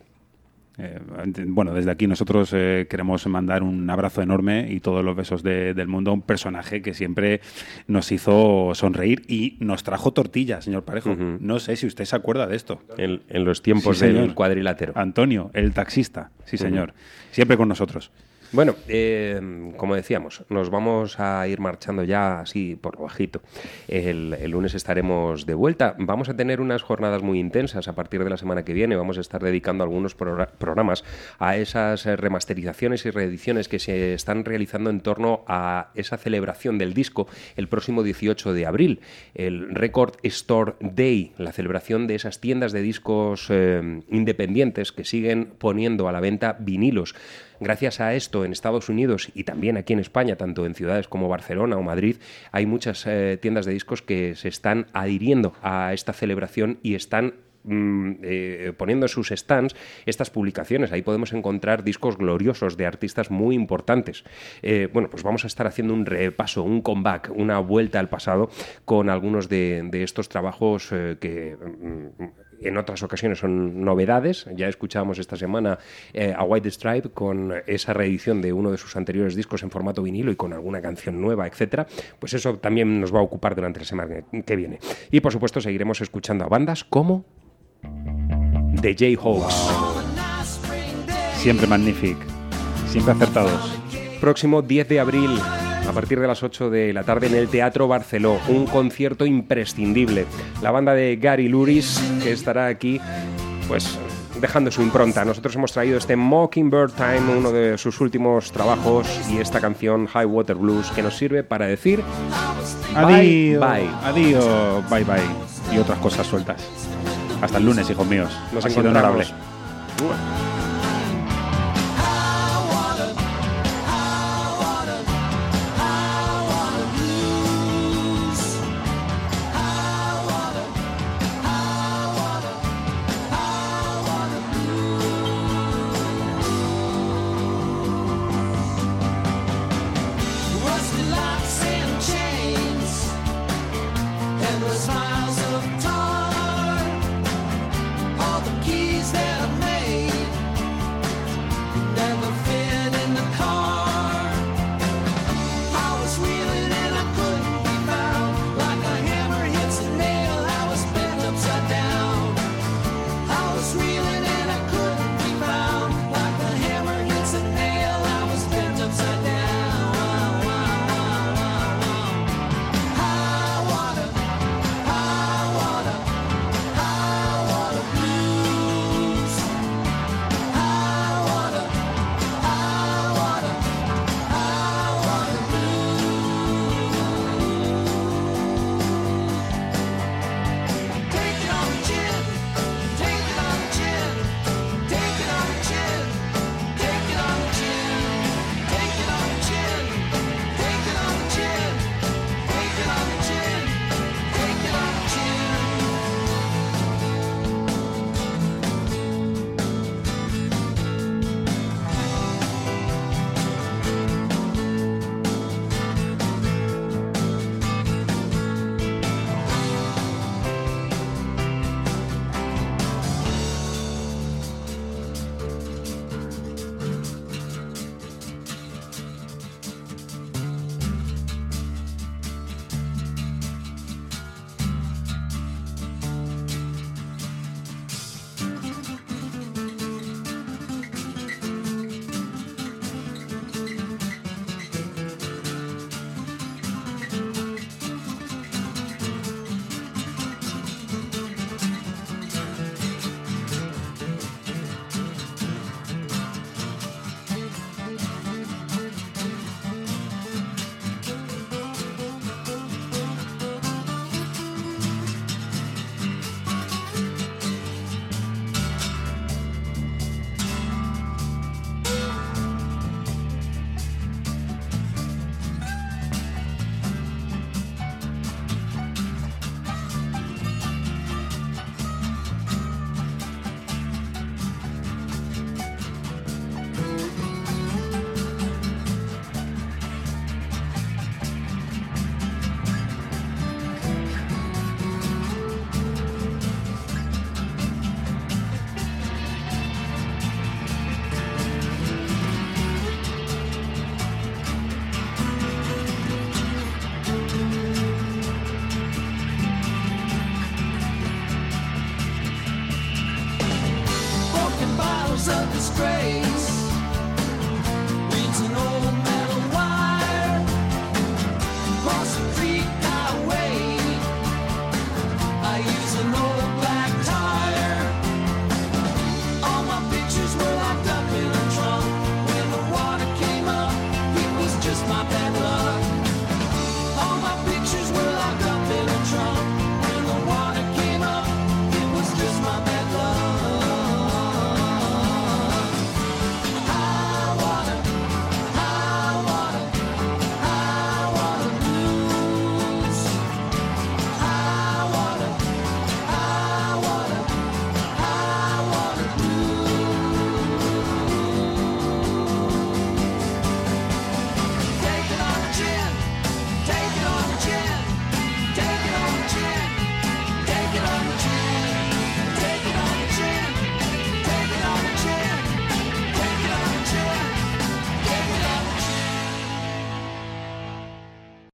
Eh, bueno, desde aquí nosotros eh, queremos mandar un abrazo enorme y todos los besos de- del mundo a un personaje que siempre nos hizo sonreír y nos trajo tortillas, señor Parejo. No sé si usted se acuerda de esto. En, en los tiempos Sí, del cuadrilátero. Antonio, el taxista. Sí, señor. Siempre con nosotros. Bueno, eh, como decíamos, nos vamos a ir marchando ya así por lo bajito. El, el lunes estaremos de vuelta. Vamos a tener unas jornadas muy intensas a partir de la semana que viene. Vamos a estar dedicando algunos progra- programas a esas eh, remasterizaciones y reediciones que se están realizando en torno a esa celebración del disco el próximo 18 de abril, el Record Store Day, la celebración de esas tiendas de discos eh, independientes que siguen poniendo a la venta vinilos. Gracias a esto, en Estados Unidos y también aquí en España, tanto en ciudades como Barcelona o Madrid, hay muchas eh, tiendas de discos que se están adhiriendo a esta celebración y están mm, eh, poniendo en sus stands estas publicaciones. Ahí podemos encontrar discos gloriosos de artistas muy importantes. Eh, bueno, pues vamos a estar haciendo un repaso, un comeback, una vuelta al pasado con algunos de, estos trabajos que mm, en otras ocasiones son novedades. Ya escuchábamos esta semana eh, a White Stripe con esa reedición de uno de sus anteriores discos en formato vinilo y con alguna canción nueva, etcétera. Pues eso también nos va a ocupar durante la semana que viene. Y por supuesto seguiremos escuchando a bandas como The Jayhawks. Siempre magnífico. Siempre acertados. Próximo 10 de abril, a partir de las 8 de la tarde en el Teatro Barceló, un concierto imprescindible. La banda de Gary Luris, que estará aquí, pues dejando su impronta. Nosotros hemos traído este Mockingbird Time, uno de sus últimos trabajos, y esta canción High Water Blues, que nos sirve para decir Adiós. bye bye. Adiós. Bye bye. Y otras cosas sueltas. Hasta el lunes, hijos míos. Nos Ha sido honorable.